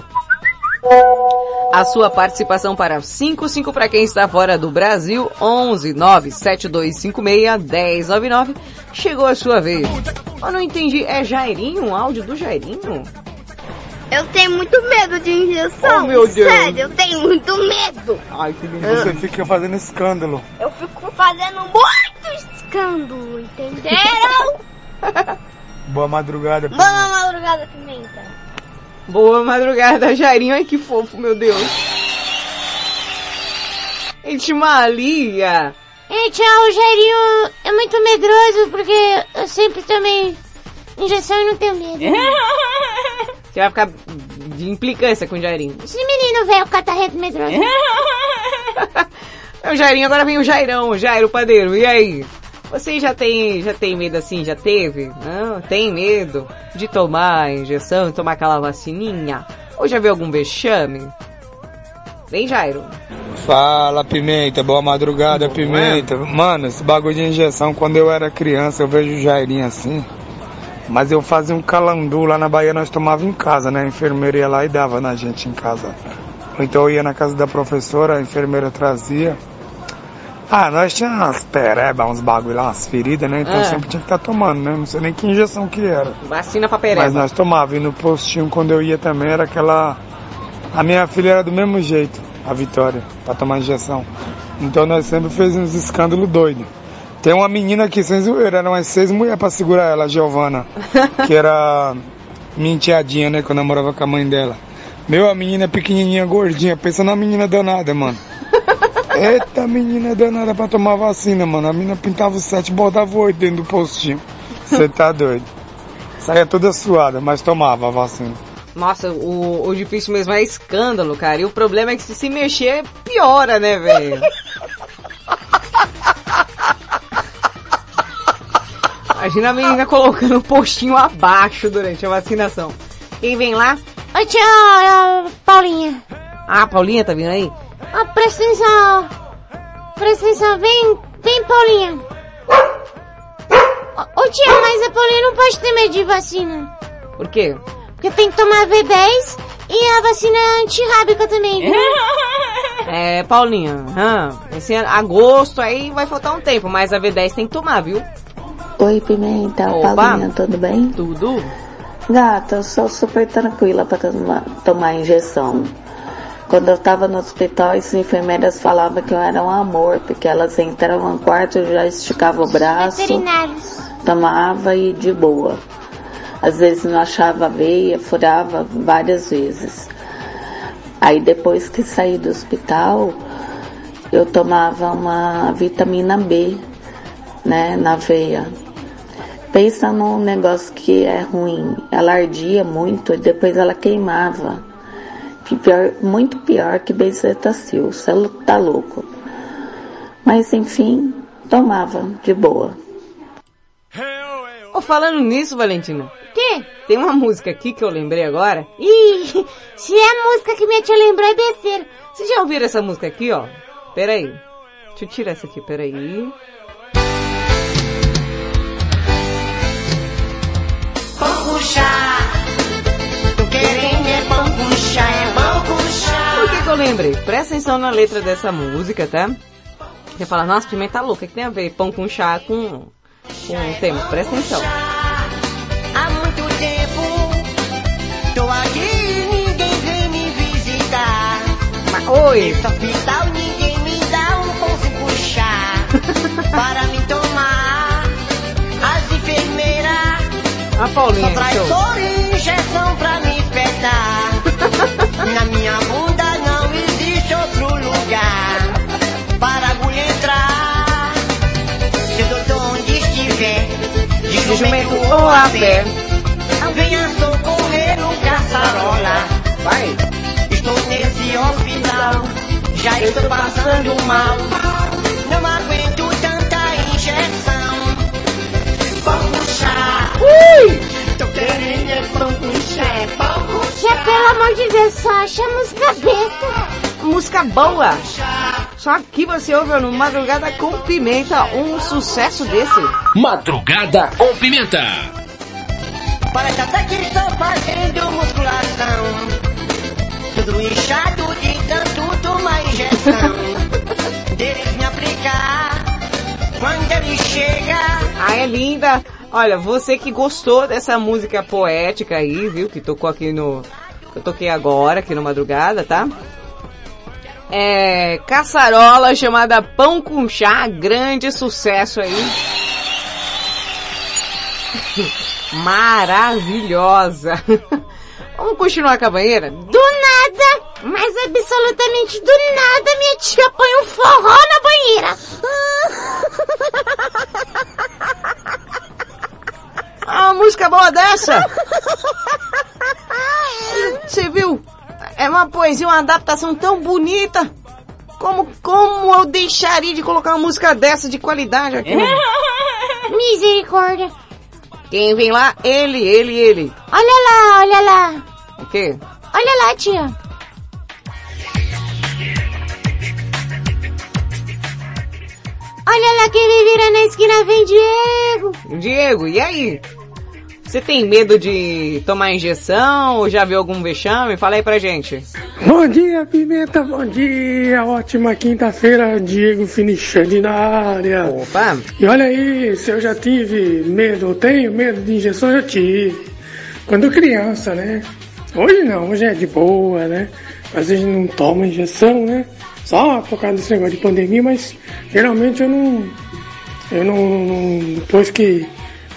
[SPEAKER 2] a sua participação para 55 para quem está fora do Brasil, 11 97256 1099. Chegou a sua vez. Eu não entendi, é Jairinho, um áudio do Jairinho?
[SPEAKER 20] Eu tenho muito medo de injeção.
[SPEAKER 2] Oh, meu Deus.
[SPEAKER 20] Sério, eu tenho muito medo.
[SPEAKER 2] Ai, que lindo.
[SPEAKER 33] Você fica fazendo escândalo.
[SPEAKER 20] Eu fico fazendo muito escândalo, entenderam?
[SPEAKER 33] Boa madrugada.
[SPEAKER 20] Boa madrugada, Pimenta.
[SPEAKER 2] Boa madrugada, Jairinho. Ai, que fofo, meu Deus. Gente, Malia.
[SPEAKER 3] Gente, o Jairinho é muito medroso porque eu sempre tomei injeção e não tenho medo.
[SPEAKER 2] Você vai ficar de implicância com o Jairinho.
[SPEAKER 3] Esse menino velho catarrento medroso.
[SPEAKER 2] O Jairinho, agora vem o Jairão, o Jairo Padeiro. E aí? Você já tem, já tem medo assim? Já teve? Não? Tem medo de tomar a injeção, tomar aquela vacininha? Ou já viu algum vexame? Vem, Jairo.
[SPEAKER 33] Fala, Pimenta. Boa madrugada, Pimenta. Mano, esse bagulho de injeção, quando eu era criança, eu vejo o Jairinho assim. Mas eu fazia um calandu lá na Bahia, nós tomava em casa, né? A enfermeira ia lá e dava na gente em casa. Ou então eu ia na casa da professora, a enfermeira trazia. Ah, nós tínhamos umas perebas, uns bagulho lá, umas feridas, né? Então
[SPEAKER 2] Ah.
[SPEAKER 33] sempre tinha que estar tomando, né? Não sei nem que injeção que era.
[SPEAKER 2] Vacina pra pereba.
[SPEAKER 33] Mas nós tomávamos. E no postinho, quando eu ia também, era aquela... A minha filha era do mesmo jeito, a Vitória, pra tomar injeção. Então nós sempre fizemos uns escândalos doidos. Tem uma menina aqui, sem zoeira, eram umas seis mulheres pra segurar ela, a Giovana. que era minha enteadinha, né, quando eu morava com a mãe dela. Meu, a menina pequenininha, gordinha, pensa na menina danada, mano. Eita, menina danada pra tomar vacina, mano. A menina pintava o sete e botava o oito dentro do postinho. Você tá doido. Saía toda suada, mas tomava a vacina.
[SPEAKER 2] Nossa, o, o difícil mesmo é escândalo, cara. E o problema é que se se mexer, piora, né, velho? Imagina a menina colocando o postinho abaixo durante a vacinação. Quem vem lá?
[SPEAKER 3] Oi, tia, ó, Paulinha.
[SPEAKER 2] Ah, Paulinha tá vindo aí?
[SPEAKER 3] Ó, presta atenção. Presta atenção, vem, vem, Paulinha. Ô, ô, tia, mas a Paulinha não pode ter medo de vacina.
[SPEAKER 2] Por quê?
[SPEAKER 3] Porque tem que tomar V10 e a vacina antirrábica também, viu?
[SPEAKER 2] É, Paulinha, hã, esse ano- agosto aí vai faltar um tempo, mas a V10 tem que tomar, viu?
[SPEAKER 34] Oi, Pimenta,
[SPEAKER 2] Opa.
[SPEAKER 34] Paulinha, tudo bem?
[SPEAKER 2] Tudo.
[SPEAKER 34] Gata, eu sou super tranquila para tomar, tomar injeção. Quando eu tava no hospital, as enfermeiras falavam que eu era um amor, porque elas entravam no quarto, eu já esticava o braço, tomava e de boa. Às vezes não achava veia, furava várias vezes. Aí depois que saí do hospital, eu tomava uma vitamina B, né, na veia. Pensa num negócio que é ruim. Ela ardia muito e depois ela queimava. Que pior, muito pior que bezetacil. Você tá louco. Mas enfim, tomava de boa.
[SPEAKER 2] Ô, falando nisso, Valentina.
[SPEAKER 3] Que?
[SPEAKER 2] Tem uma música aqui que eu lembrei agora.
[SPEAKER 3] Ih, se é a música que minha tia lembrou é besteira.
[SPEAKER 2] Vocês já ouviram essa música aqui, ó? Pera aí. Deixa eu tirar essa aqui, pera aí.
[SPEAKER 35] Pão
[SPEAKER 2] eu lembrei? Presta atenção na letra dessa música, tá? Você fala, nossa, pimenta louca, o que tem a ver pão com chá com, com o tema? Presta atenção.
[SPEAKER 35] Há muito tempo tô aqui, ninguém vem me visitar.
[SPEAKER 2] Mas, oi!
[SPEAKER 35] Nesse hospital ninguém me dá um pãozinho com chá para me tomar. As enfermeiras
[SPEAKER 2] A Paulinha,
[SPEAKER 35] só traz injeção pra me espetar. Na minha existe para agulha entrar. Se o doutor onde estiver, de
[SPEAKER 2] jumento ou a pé.
[SPEAKER 35] venha socorrer no caçarola.
[SPEAKER 2] Vai.
[SPEAKER 15] Estou nesse hospital, já estou passando mal. Não aguento tanta injeção. Pão com chá.
[SPEAKER 3] Ui!
[SPEAKER 15] Tô querendo é pão com chá, é pão com
[SPEAKER 3] Já, pelo amor de Deus, só acha música besta.
[SPEAKER 2] Música boa. Só aqui você ouve no Madrugada com Pimenta um sucesso desse.
[SPEAKER 30] Madrugada com Pimenta.
[SPEAKER 15] Parece até que estou fazendo musculação. Tudo inchado de tanto tomar injeção. Deles me aplicar. Quando ele chega.
[SPEAKER 2] Ah, é linda. Olha, você que gostou dessa música poética aí, viu? Que tocou aqui no. que eu toquei agora, aqui no Madrugada, tá? É. Caçarola chamada Pão com Chá, grande sucesso aí. Maravilhosa. Vamos continuar com a banheira?
[SPEAKER 3] Do nada, mas absolutamente do nada, minha tia põe um forró na banheira.
[SPEAKER 2] Ah, uma música boa dessa? Você viu? É uma poesia, uma adaptação tão bonita. Como, como eu deixaria de colocar uma música dessa de qualidade aqui?
[SPEAKER 3] Misericórdia.
[SPEAKER 2] Quem vem lá? Ele, ele, ele.
[SPEAKER 3] Olha lá, olha lá.
[SPEAKER 2] O quê?
[SPEAKER 3] Olha lá, tia. Olha lá quem me vira na esquina, vem Diego.
[SPEAKER 2] Diego, e aí? Você tem medo de tomar injeção ou já viu algum vexame? Fala aí pra gente.
[SPEAKER 36] Bom dia, Pimenta, bom dia. Ótima quinta-feira, Diego Finichandi na área.
[SPEAKER 2] Opa.
[SPEAKER 36] E olha aí, se eu já tive medo, eu tenho medo de injeção, eu já tive. Quando criança, né? Hoje não, hoje é de boa, né? Às vezes não toma injeção, né? Só por causa desse negócio de pandemia, mas geralmente eu não. Eu não. não- depois que.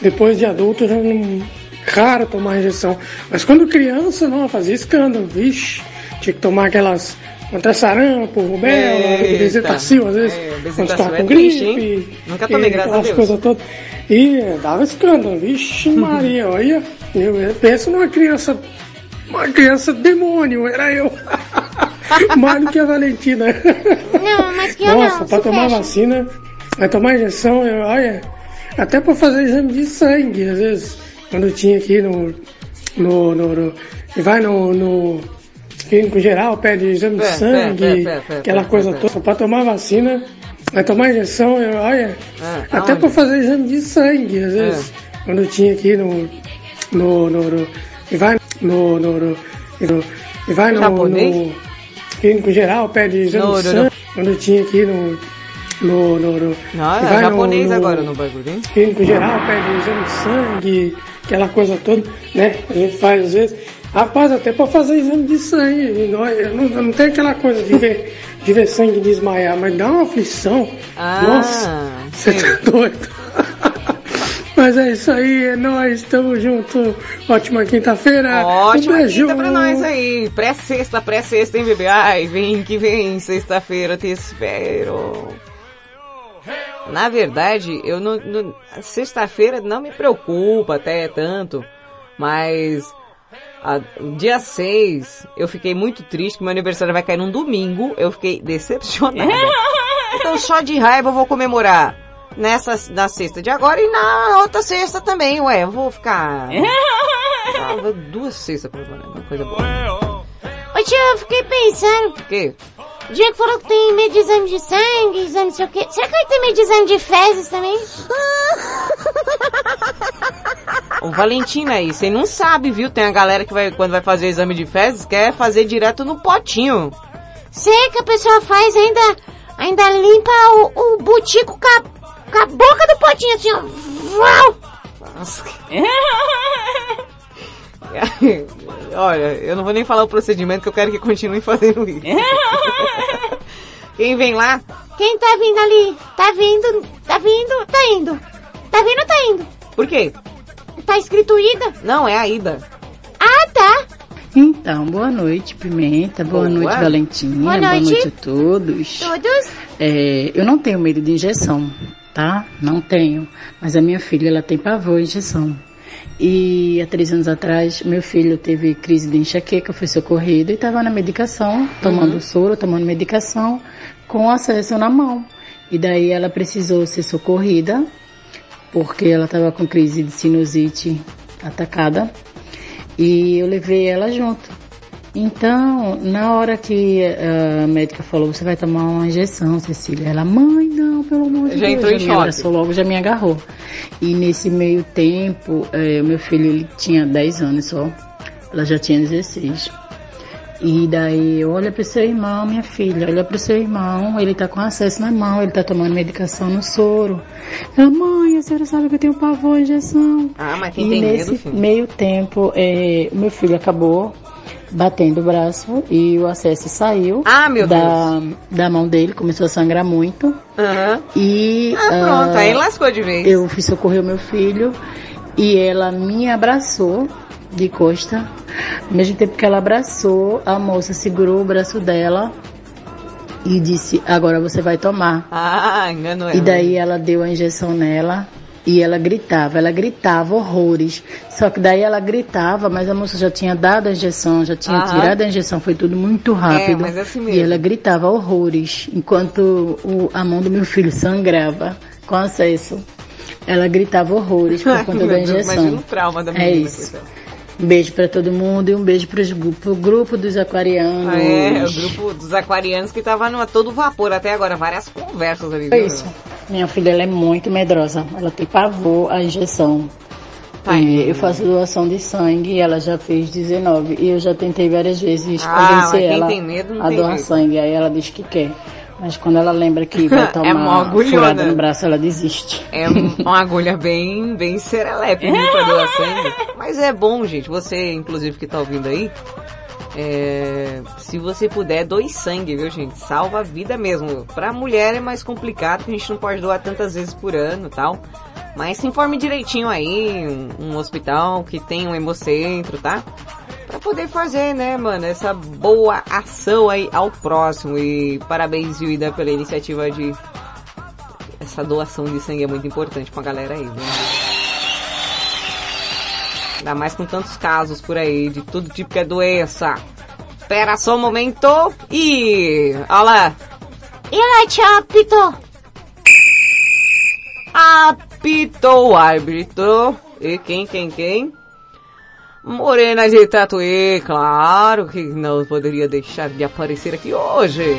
[SPEAKER 36] Depois de adulto já não. Raro tomar injeção. Mas quando criança, não, fazia escândalo, vixe. Tinha que tomar aquelas. Contra sarampo, rubéola,
[SPEAKER 2] Eita.
[SPEAKER 36] bezetacil, às vezes,
[SPEAKER 2] É,
[SPEAKER 36] quando estava
[SPEAKER 2] é
[SPEAKER 36] com gripe.
[SPEAKER 2] hein? Nunca tomei, graças a
[SPEAKER 36] aquelas
[SPEAKER 2] Deus.
[SPEAKER 36] coisas todas. E eh, dava escândalo, vixe Maria, olha. Eu, eu penso numa criança. Uma criança demônio, era eu. Mais do que a Valentina.
[SPEAKER 3] Não, mas que
[SPEAKER 36] Nossa,
[SPEAKER 3] não,
[SPEAKER 36] pra tomar
[SPEAKER 3] fecha.
[SPEAKER 36] vacina, pra tomar injeção, eu, olha, até pra fazer exame de sangue, às vezes, quando tinha aqui no, no, no, no- vai no, no clínico geral, pede exame
[SPEAKER 2] Pé,
[SPEAKER 36] de sangue,
[SPEAKER 2] pé, pé,
[SPEAKER 36] aquela coisa toda, pra tomar vacina, vai tomar injeção, eu, olha,
[SPEAKER 2] Ah,
[SPEAKER 36] até pra fazer exame de sangue, às vezes, quando tinha aqui no, no, no, no vai no, no, no, no- vai no, no clínico geral, pede exame
[SPEAKER 2] No,
[SPEAKER 36] de
[SPEAKER 2] no,
[SPEAKER 36] sangue,
[SPEAKER 2] no.
[SPEAKER 36] quando tinha aqui no, no, no, no
[SPEAKER 2] é japonês
[SPEAKER 36] no-
[SPEAKER 2] agora no bagulho, hein?
[SPEAKER 36] clínico geral, pede exame de sangue, aquela coisa toda, né? A gente faz às vezes. Rapaz, até pra fazer exame de sangue, não, não, tem aquela coisa de ver, de ver sangue desmaiar, mas dá uma aflição.
[SPEAKER 2] Ah,
[SPEAKER 36] Nossa, você tá doido. Mas é isso aí, é nóis, tamo junto. Ótima quinta-feira.
[SPEAKER 2] Ótima quinta pra nós aí. Pré-sexta, pré-sexta, hein, bebê? Ai, vem que vem, sexta-feira, te espero. Na verdade, eu não... não- Sexta-feira não me preocupa até tanto, mas... a- dia 6, eu fiquei muito triste que meu aniversário vai cair num domingo. Eu fiquei decepcionada. Então só de raiva eu vou comemorar nessa, na sexta de agora e na outra sexta também, ué. Eu vou ficar... Duas sextas pra comemorar, uma coisa boa.
[SPEAKER 3] Ô tio, eu fiquei pensando.
[SPEAKER 2] O quê?
[SPEAKER 3] O Diego falou que tem medo de exame de sangue, exame não sei o quê. Será que ele tem medo de exame de fezes também?
[SPEAKER 2] Ô Valentina aí, você não sabe, viu? Tem a galera que vai, quando vai fazer exame de fezes, quer fazer direto no potinho.
[SPEAKER 3] Sei que a pessoa faz ainda, ainda limpa o, o butico com a, com a boca do potinho assim, ó. Uau!
[SPEAKER 2] Nossa. Olha, eu não vou nem falar o procedimento que eu quero que continue fazendo isso. Quem vem lá?
[SPEAKER 3] Quem tá vindo ali? Tá vindo, tá vindo, tá indo. Tá vindo, tá indo.
[SPEAKER 2] Por quê?
[SPEAKER 3] Tá escrito ida?
[SPEAKER 2] Não, é a Ida.
[SPEAKER 3] Ah, tá.
[SPEAKER 37] Então, boa noite, Pimenta. Boa,
[SPEAKER 2] Boa.
[SPEAKER 37] noite, Valentina.
[SPEAKER 3] Boa noite.
[SPEAKER 37] a todos.
[SPEAKER 3] Todos?
[SPEAKER 37] É, eu não tenho medo de injeção, tá? Não tenho. Mas a minha filha, ela tem pavor à injeção. E há três anos atrás, meu filho teve crise de enxaqueca, foi socorrido e estava na medicação, tomando
[SPEAKER 2] Uhum.
[SPEAKER 37] soro, tomando medicação, com acesso na mão. E daí ela precisou ser socorrida, porque ela estava com crise de sinusite atacada. E eu levei ela junto. Então, na hora que eh, a médica falou, você vai tomar uma injeção, Cecília. Ela, mãe, não, pelo amor de
[SPEAKER 2] Já
[SPEAKER 37] Deus.
[SPEAKER 2] entrou em
[SPEAKER 37] me
[SPEAKER 2] choque.
[SPEAKER 37] abraçou logo, já me agarrou. E nesse meio tempo, o meu filho, ele tinha 10 anos só. Ela já tinha 16. E daí, olha pro seu irmão, minha filha, olha pro seu irmão, ele tá com acesso na mão, ele tá tomando medicação no soro. Ela, mãe, a senhora sabe que eu tenho pavor injeção.
[SPEAKER 2] Ah, mas quem
[SPEAKER 37] e
[SPEAKER 2] tem
[SPEAKER 37] nesse
[SPEAKER 2] medo,
[SPEAKER 37] meio tempo, o meu filho acabou batendo o braço e o acesso saiu
[SPEAKER 2] Ah, meu
[SPEAKER 37] da, da mão dele, começou a sangrar muito.
[SPEAKER 2] Aham.
[SPEAKER 37] E
[SPEAKER 2] Ah, pronto,
[SPEAKER 37] ah,
[SPEAKER 2] aí lascou de vez.
[SPEAKER 37] Eu fui socorrer o meu filho e ela me abraçou de costa. Ao mesmo tempo que ela abraçou, a moça segurou o braço dela e disse: Agora você vai tomar.
[SPEAKER 2] Ah, enganou ela.
[SPEAKER 37] E daí ela deu a injeção nela e ela gritava, ela gritava horrores. Só que daí ela gritava, mas a moça já tinha dado a injeção, já tinha
[SPEAKER 2] Aham.
[SPEAKER 37] tirado a injeção, foi tudo muito rápido.
[SPEAKER 2] mas é assim
[SPEAKER 37] E ela gritava horrores, enquanto o- a mão do meu filho sangrava com acesso. Ela gritava horrores por conta da injeção.
[SPEAKER 2] imagina o trauma da
[SPEAKER 37] É
[SPEAKER 2] menina.
[SPEAKER 37] isso.
[SPEAKER 2] coitada.
[SPEAKER 37] Um beijo pra todo mundo e um beijo gu- pro grupo dos aquarianos.
[SPEAKER 2] Ah, é, o grupo dos aquarianos que tava no, a todo vapor até agora, várias conversas ali.
[SPEAKER 37] É isso. Minha filha ela é muito medrosa. Ela tem pavor à injeção.
[SPEAKER 2] Tá
[SPEAKER 37] E eu faço doação de sangue e ela já fez 19. E eu já tentei várias vezes
[SPEAKER 2] Ah,
[SPEAKER 37] convencer ela
[SPEAKER 2] tem medo não
[SPEAKER 37] a doar
[SPEAKER 2] jeito.
[SPEAKER 37] sangue. Aí ela diz que quer. Mas quando ela lembra que vai
[SPEAKER 2] É
[SPEAKER 37] tomar
[SPEAKER 2] mó
[SPEAKER 37] uma
[SPEAKER 2] agulhona.
[SPEAKER 37] no braço, ela desiste.
[SPEAKER 2] É uma agulha bem, bem serelepe pra doar sangue. Mas é bom, gente. Você, inclusive, que tá ouvindo aí, é, se você puder, doe sangue, viu, gente? Salva a vida mesmo. Pra mulher é mais complicado, porque a gente não pode doar tantas vezes por ano e tal. Mas se informe direitinho aí, um, um hospital que tem um hemocentro, tá? Pra poder fazer, né, mano, essa boa ação aí ao próximo. E parabéns, Yuida, pela iniciativa de essa doação de sangue é muito importante pra galera aí, né? Ainda mais com tantos casos por aí, de todo tipo que é doença. Espera só um momento e... Olha lá.
[SPEAKER 3] E lá, tchau, apito.
[SPEAKER 2] Apitou o árbitro. E quem, quem, quem? Morena de Tatuí, claro que não poderia deixar de aparecer aqui hoje.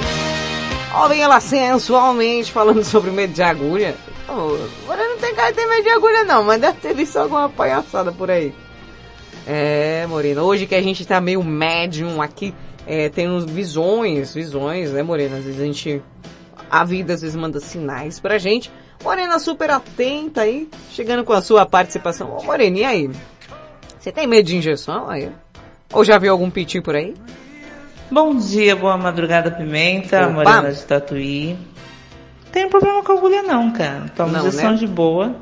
[SPEAKER 2] Olha ela sensualmente falando sobre medo de agulha. Morena não tem cara de ter medo de agulha não, mas deve ter visto alguma palhaçada por aí. É, Morena, hoje que a gente tá meio médium aqui, é, tem uns visões, visões, né, Morena? Às vezes a gente, a vida às vezes manda sinais pra gente. Morena super atenta aí, chegando com a sua participação. Ô, Morena, e aí? Você tem medo de injeção aí? Ou já viu algum pitinho por aí?
[SPEAKER 38] Bom dia, boa madrugada, Pimenta,
[SPEAKER 2] Opa.
[SPEAKER 38] Morena de Tatuí. Tem problema com agulha não, cara. Tomo
[SPEAKER 2] Não,
[SPEAKER 38] injeção
[SPEAKER 2] né?
[SPEAKER 38] de boa.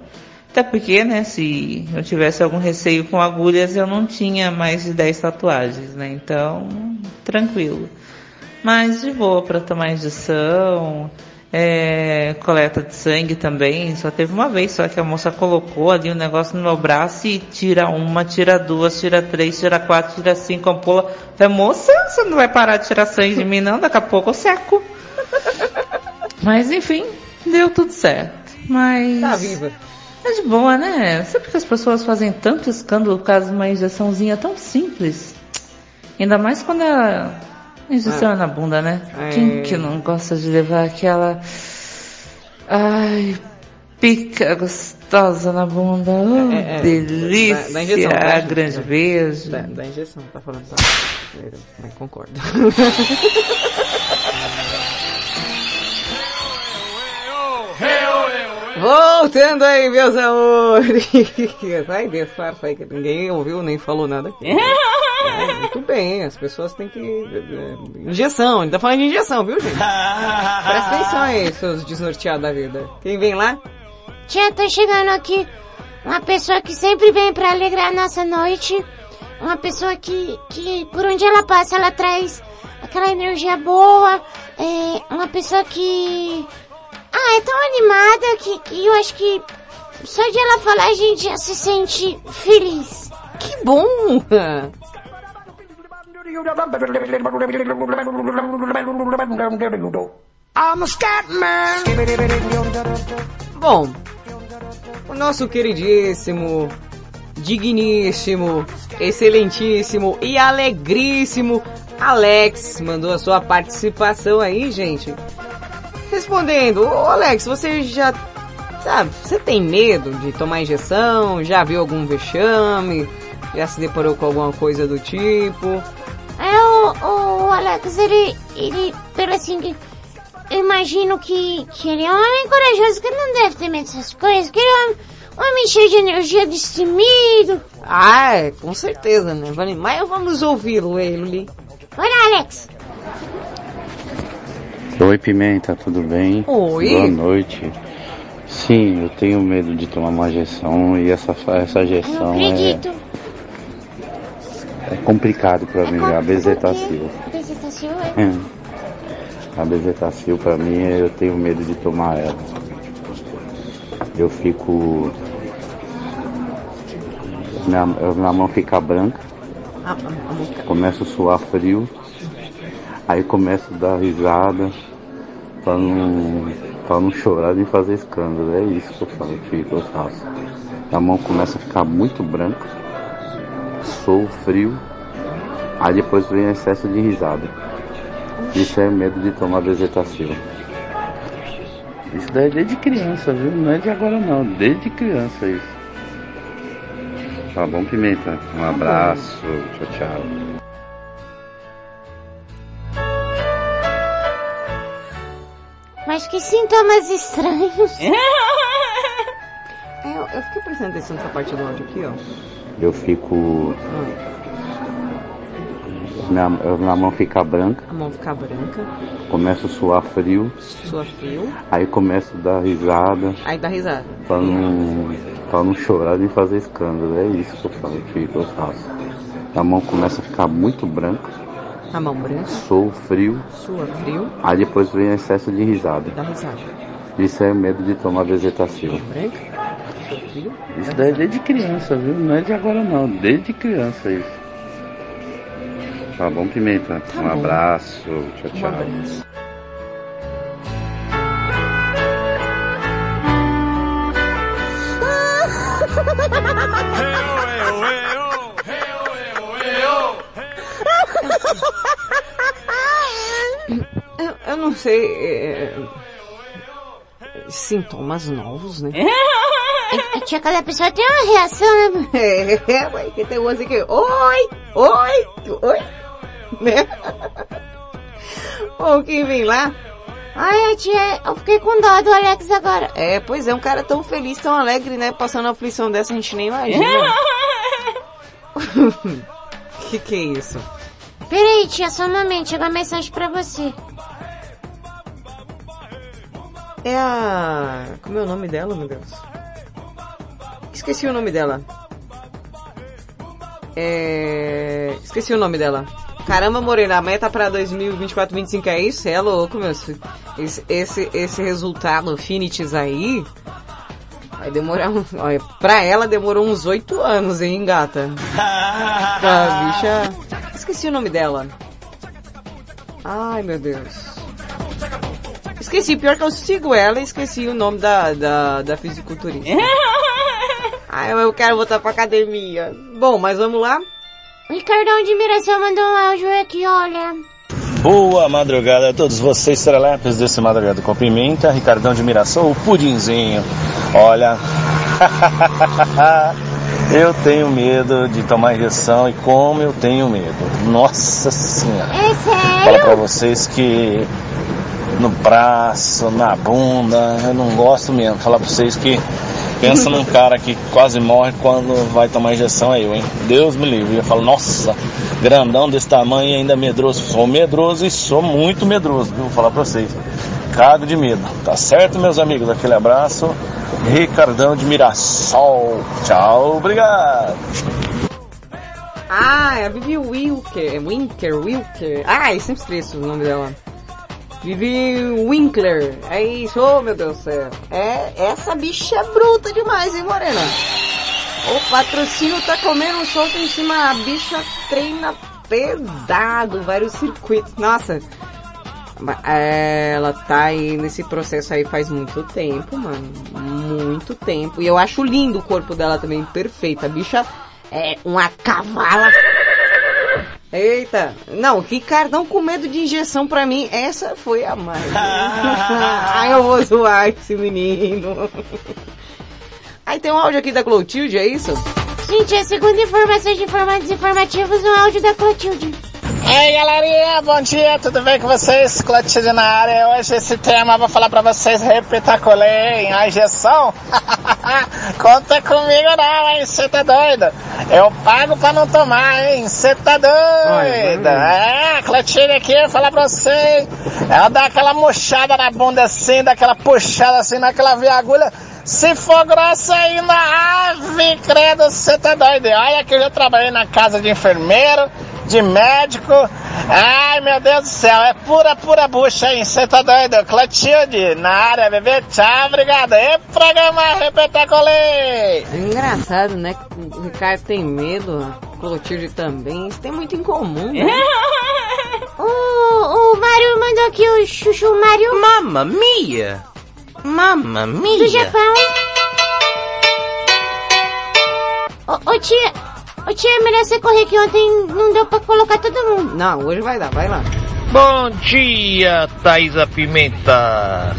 [SPEAKER 38] Até porque, né, se eu tivesse algum receio com agulhas, eu não tinha mais de 10 tatuagens, né? Então, tranquilo. Mas de boa pra tomar injeção, é, coleta de sangue também. Só teve uma vez só que a moça colocou ali um negócio no meu braço e tira uma, tira duas, tira três, tira quatro, tira cinco ampola. Falei, moça, você não vai parar de tirar sangue de mim não? Daqui a pouco eu seco. Mas enfim, deu tudo certo. Mas.
[SPEAKER 2] Tá viva.
[SPEAKER 38] É de boa, né? Sempre que as pessoas fazem tanto escândalo por causa de uma injeçãozinha tão simples. Ainda mais quando a injeção
[SPEAKER 2] Ah.
[SPEAKER 38] é na bunda, né?
[SPEAKER 2] É.
[SPEAKER 38] Quem que não gosta de levar aquela. Ai, pica gostosa na bunda. Oh,
[SPEAKER 2] É, é,
[SPEAKER 38] delícia.
[SPEAKER 2] da- da injeção, tá,
[SPEAKER 38] grande beijo.
[SPEAKER 2] Da, da injeção, tá falando só. Mas concordo. Voltando aí, meus amores. Sai desse farsa aí que ninguém ouviu nem falou nada aqui. É, muito bem, as pessoas têm que... é, Injeção, a gente tá falando de injeção, viu, gente? Presta atenção aí, seus desnorteados da vida. Quem vem lá?
[SPEAKER 3] Tia, tá chegando aqui uma pessoa que sempre vem pra alegrar a nossa noite. Uma pessoa que, que por onde ela passa, ela traz aquela energia boa. É uma pessoa que... Ah, é tão animada que, que eu acho que Só de ela falar a gente já se sente feliz.
[SPEAKER 2] Que bom!
[SPEAKER 15] I'm a scat man.
[SPEAKER 2] Bom, o nosso queridíssimo, digníssimo, excelentíssimo e alegríssimo Alex mandou a sua participação aí, gente. Respondendo, ô Alex, você já sabe, você tem medo de tomar injeção? Já viu algum vexame? Já se deparou com alguma coisa do tipo?
[SPEAKER 3] É, o, o Alex, ele, ele, pelo assim eu imagino que, que ele é um homem corajoso, que ele não deve ter medo dessas coisas, que ele é um homem cheio de energia, destemido.
[SPEAKER 2] Ah, é, com certeza, né? Mas vamos ouvi-lo, ele.
[SPEAKER 3] Vai lá, Alex.
[SPEAKER 39] Oi, Pimenta, tudo bem?
[SPEAKER 2] Oi.
[SPEAKER 39] Boa noite. Sim, eu tenho medo de tomar uma injeção e essa, essa injeção é,
[SPEAKER 3] acredito.
[SPEAKER 39] é complicado pra mim, a bezetacil.
[SPEAKER 3] É...
[SPEAKER 39] É. A bezetacil pra mim eu tenho medo de tomar ela. Eu fico. Minha, minha mão fica branca,
[SPEAKER 2] A, a, a música.
[SPEAKER 39] começo a suar frio, aí começo a dar risada pra não, pra não chorar nem fazer escândalo. É isso que eu falo, que eu faço. A mão começa a ficar muito branca, sou frio, aí depois vem excesso de risada. Isso é medo de tomar bezetacil. Isso daí é desde criança, viu? Não é de agora não, desde criança isso. Tá bom, Pimenta? Um abraço, tchau, tchau.
[SPEAKER 3] Mas que sintomas estranhos.
[SPEAKER 2] É, eu, eu fiquei prestando atenção nessa parte do áudio aqui, ó.
[SPEAKER 39] Eu fico. Minha, minha mão fica branca,
[SPEAKER 2] A mão fica branca,
[SPEAKER 39] começo a suar frio,
[SPEAKER 2] sua frio,
[SPEAKER 39] aí começo a dar risada
[SPEAKER 2] aí dá risada.
[SPEAKER 39] pra não, pra não chorar nem fazer escândalo. É isso que eu falo, que eu faço. A mão começa a ficar muito branca,
[SPEAKER 2] A mão branca,
[SPEAKER 39] sou frio,
[SPEAKER 2] sua frio,
[SPEAKER 39] aí depois vem excesso de risada.
[SPEAKER 2] dá risada.
[SPEAKER 39] Isso é medo de tomar.
[SPEAKER 2] Branca, sua frio,
[SPEAKER 39] Isso daí é desde criança, viu? Não é de agora não, desde criança isso. Tá bom, Pimenta? um
[SPEAKER 2] bom.
[SPEAKER 39] abraço, tchau,
[SPEAKER 2] um
[SPEAKER 39] tchau.
[SPEAKER 2] abraço. Eu, eu não sei. é, sintomas novos, né?
[SPEAKER 3] A tia cada pessoa tem uma reação, né?
[SPEAKER 2] É, ué, que tem um assim que. Oi! Oi! Oi! Né? Ou quem vem lá.
[SPEAKER 3] Ai, tia, eu fiquei com dó do Alex agora.
[SPEAKER 2] É, pois é, um cara tão feliz, tão alegre, né? Passando uma aflição dessa, a gente nem imagina. que que é isso?
[SPEAKER 3] Peraí, tia, só um momento, chegou uma mensagem pra você.
[SPEAKER 2] É a. Como é o nome dela, meu Deus? Esqueci o nome dela. É. Esqueci o nome dela. Caramba, Morena, a meta pra 2024, 25 é isso? É louco, meu filho. Esse, esse, esse resultado Finities aí. Vai demorar um. Olha, pra ela demorou uns 8 anos, hein, gata? Tá, bicha. Esqueci o nome dela. Ai, meu Deus. Esqueci, pior que eu sigo ela e esqueci o nome da, da, da fisiculturista. Ai, eu quero voltar pra academia. Bom, mas vamos lá?
[SPEAKER 3] Ricardão de Miração mandou um áudio aqui, olha.
[SPEAKER 31] Boa madrugada a todos vocês, serelepes desse Madrugada com Pimenta, Ricardão de Mirassol, o pudinzinho. Olha, eu tenho medo de tomar injeção e como eu tenho medo. Nossa senhora.
[SPEAKER 3] É
[SPEAKER 31] Fala
[SPEAKER 3] sério?
[SPEAKER 31] pra vocês que no braço, na bunda, eu não gosto mesmo. Falar pra vocês que pensa num cara que quase morre quando vai tomar injeção é eu, hein? Deus me livre. Eu falo, nossa, grandão desse tamanho e ainda medroso. Sou medroso e sou muito medroso, viu? Vou falar pra vocês. Cago de medo. Tá certo, meus amigos? Aquele abraço. Ricardão de Mirassol. Tchau, obrigado.
[SPEAKER 2] Ah, é a Vivi Wilker. É Winker, Wilker. Ah, eu sempre esqueço o nome dela. Vivi Winkler. É isso, oh meu Deus do céu. É, essa bicha é bruta demais, hein, Morena? O patrocínio tá comendo solto em cima, a bicha treina pesado, vários circuitos. Nossa, ela tá aí nesse processo aí faz muito tempo, mano. Muito tempo. E eu acho lindo o corpo dela também, perfeito. A bicha é uma cavala. Eita, não, Ricardão com medo de injeção pra mim, essa foi a mais. Ai, eu vou zoar esse menino. Aí tem um áudio aqui da Clotilde, é isso?
[SPEAKER 3] Gente, é segundo informações de informantes informativos, um áudio da Clotilde.
[SPEAKER 27] Ei galerinha, bom dia, tudo bem com vocês? Clotilde na área. Hoje esse tema vou falar pra vocês repitacolê em a injeção. Conta comigo não, hein? Você tá doido? Eu pago pra não tomar, hein? Você tá doido? É, Clotilde aqui, vou falar pra você. Ela dá aquela murchada na bunda assim, dá aquela puxada assim naquela via agulha. Se for grossa ainda, ave credo, você tá doido. Olha que eu já trabalhei na casa de enfermeiro, de médico. Ai, meu Deus do céu, é pura, pura bucha, hein? Você tá doido? Clotilde, na área, bebê. Tchau, obrigado. E programa Repetacolê.
[SPEAKER 2] É engraçado, né? O Ricardo tem medo, Clotilde também. Isso tem muito em comum, né?
[SPEAKER 3] O, o Mário mandou aqui o Chuchu Mário.
[SPEAKER 28] Mamma mia! Mamma mia!
[SPEAKER 3] Do Japão. Ô, ô tia, ô tia, é melhor você correr que ontem não deu pra colocar todo mundo.
[SPEAKER 2] Não, hoje vai dar, vai lá.
[SPEAKER 27] Bom dia, Thaisa Pimenta.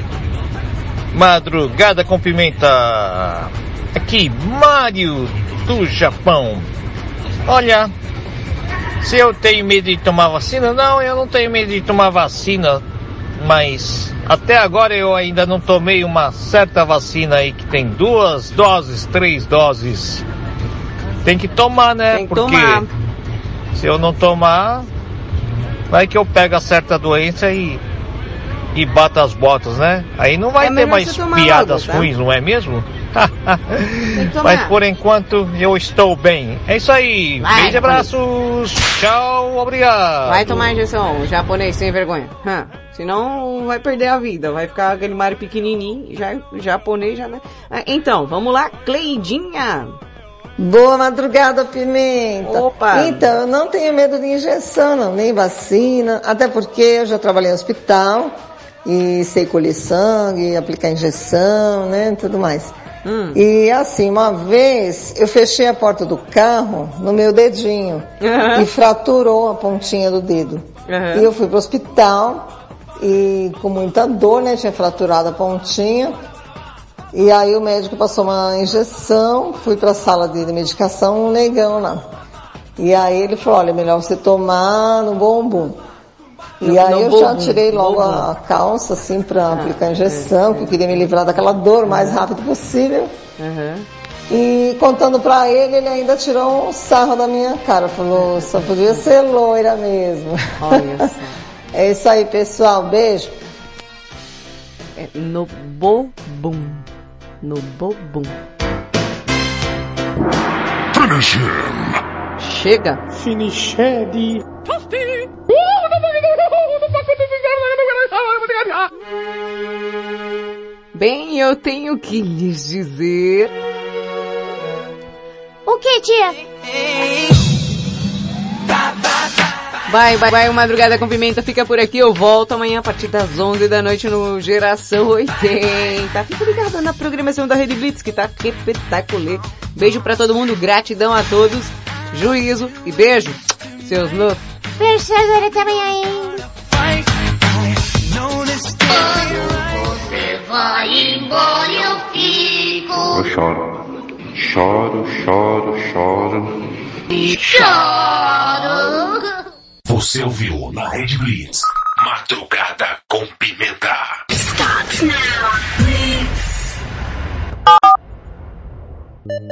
[SPEAKER 27] Madrugada com Pimenta. Aqui, Mário do Japão. Olha, se eu tenho medo de tomar vacina, não, eu não tenho medo de tomar vacina, mas até agora eu ainda não tomei uma certa vacina aí que tem duas doses, três doses. Tem que tomar, né?
[SPEAKER 2] Tem que
[SPEAKER 27] Porque
[SPEAKER 2] tomar.
[SPEAKER 27] se eu não tomar, vai que eu pego a certa doença e e bata as botas, né? Aí não vai
[SPEAKER 2] É
[SPEAKER 27] ter mais piadas
[SPEAKER 2] logo, tá?
[SPEAKER 27] ruins, não é mesmo? Mas por enquanto eu estou bem. É isso aí.
[SPEAKER 2] Vai,
[SPEAKER 27] Beijo abraços. Tchau, obrigado.
[SPEAKER 2] Vai tomar injeção, japonês sem vergonha. Senão vai perder a vida, vai ficar aquele Mario pequenininho, já, japonês já, né? Ah, Então, vamos lá, Cleidinha.
[SPEAKER 40] Boa madrugada, Pimenta.
[SPEAKER 2] Opa!
[SPEAKER 40] Então, eu não tenho medo de injeção, não, nem vacina, até porque eu já trabalhei em hospital e sei colher sangue, aplicar injeção, né, tudo mais.
[SPEAKER 2] Hum.
[SPEAKER 40] E assim, uma vez eu fechei a porta do carro no meu dedinho
[SPEAKER 2] Aham.
[SPEAKER 40] e fraturou a pontinha do dedo.
[SPEAKER 2] Aham.
[SPEAKER 40] E eu fui pro hospital e com muita dor, né, tinha fraturado a pontinha. E aí o médico passou uma injeção, fui para a sala de medicação, um negão lá. E aí ele falou, olha, é melhor você tomar no bumbum. E
[SPEAKER 2] No-
[SPEAKER 40] aí
[SPEAKER 2] no
[SPEAKER 40] eu já tirei logo
[SPEAKER 2] bumbum.
[SPEAKER 40] a calça, assim, para
[SPEAKER 2] Ah,
[SPEAKER 40] aplicar a injeção, que eu queria me livrar daquela dor o mais rápido possível.
[SPEAKER 2] Aham.
[SPEAKER 40] E contando pra ele, ele ainda tirou um sarro da minha cara. Falou, só podia ser loira mesmo.
[SPEAKER 2] Olha só.
[SPEAKER 40] É isso aí, pessoal. Beijo.
[SPEAKER 2] É no bobum. No bobum.
[SPEAKER 6] Finish him.
[SPEAKER 2] Chega.
[SPEAKER 15] Finiched.
[SPEAKER 2] Bem, eu tenho que lhes dizer.
[SPEAKER 3] O que, tia?
[SPEAKER 2] Vai, vai, vai, Madrugada com Pimenta fica por aqui. Eu volto amanhã a partir das 11 da noite no Geração 80. Fica ligado na programação da Rede Blitz, que tá espetacular. Beijo pra todo mundo, gratidão a todos, juízo e beijo, seus loucos.
[SPEAKER 3] Beijo, senhor, até amanhã, hein?
[SPEAKER 20] Você vai embora, eu fico.
[SPEAKER 39] Eu choro. Choro, choro, choro.
[SPEAKER 20] Choro.
[SPEAKER 30] Você ouviu na Rede Blitz. Madrugada com Pimenta.
[SPEAKER 20] Starts now.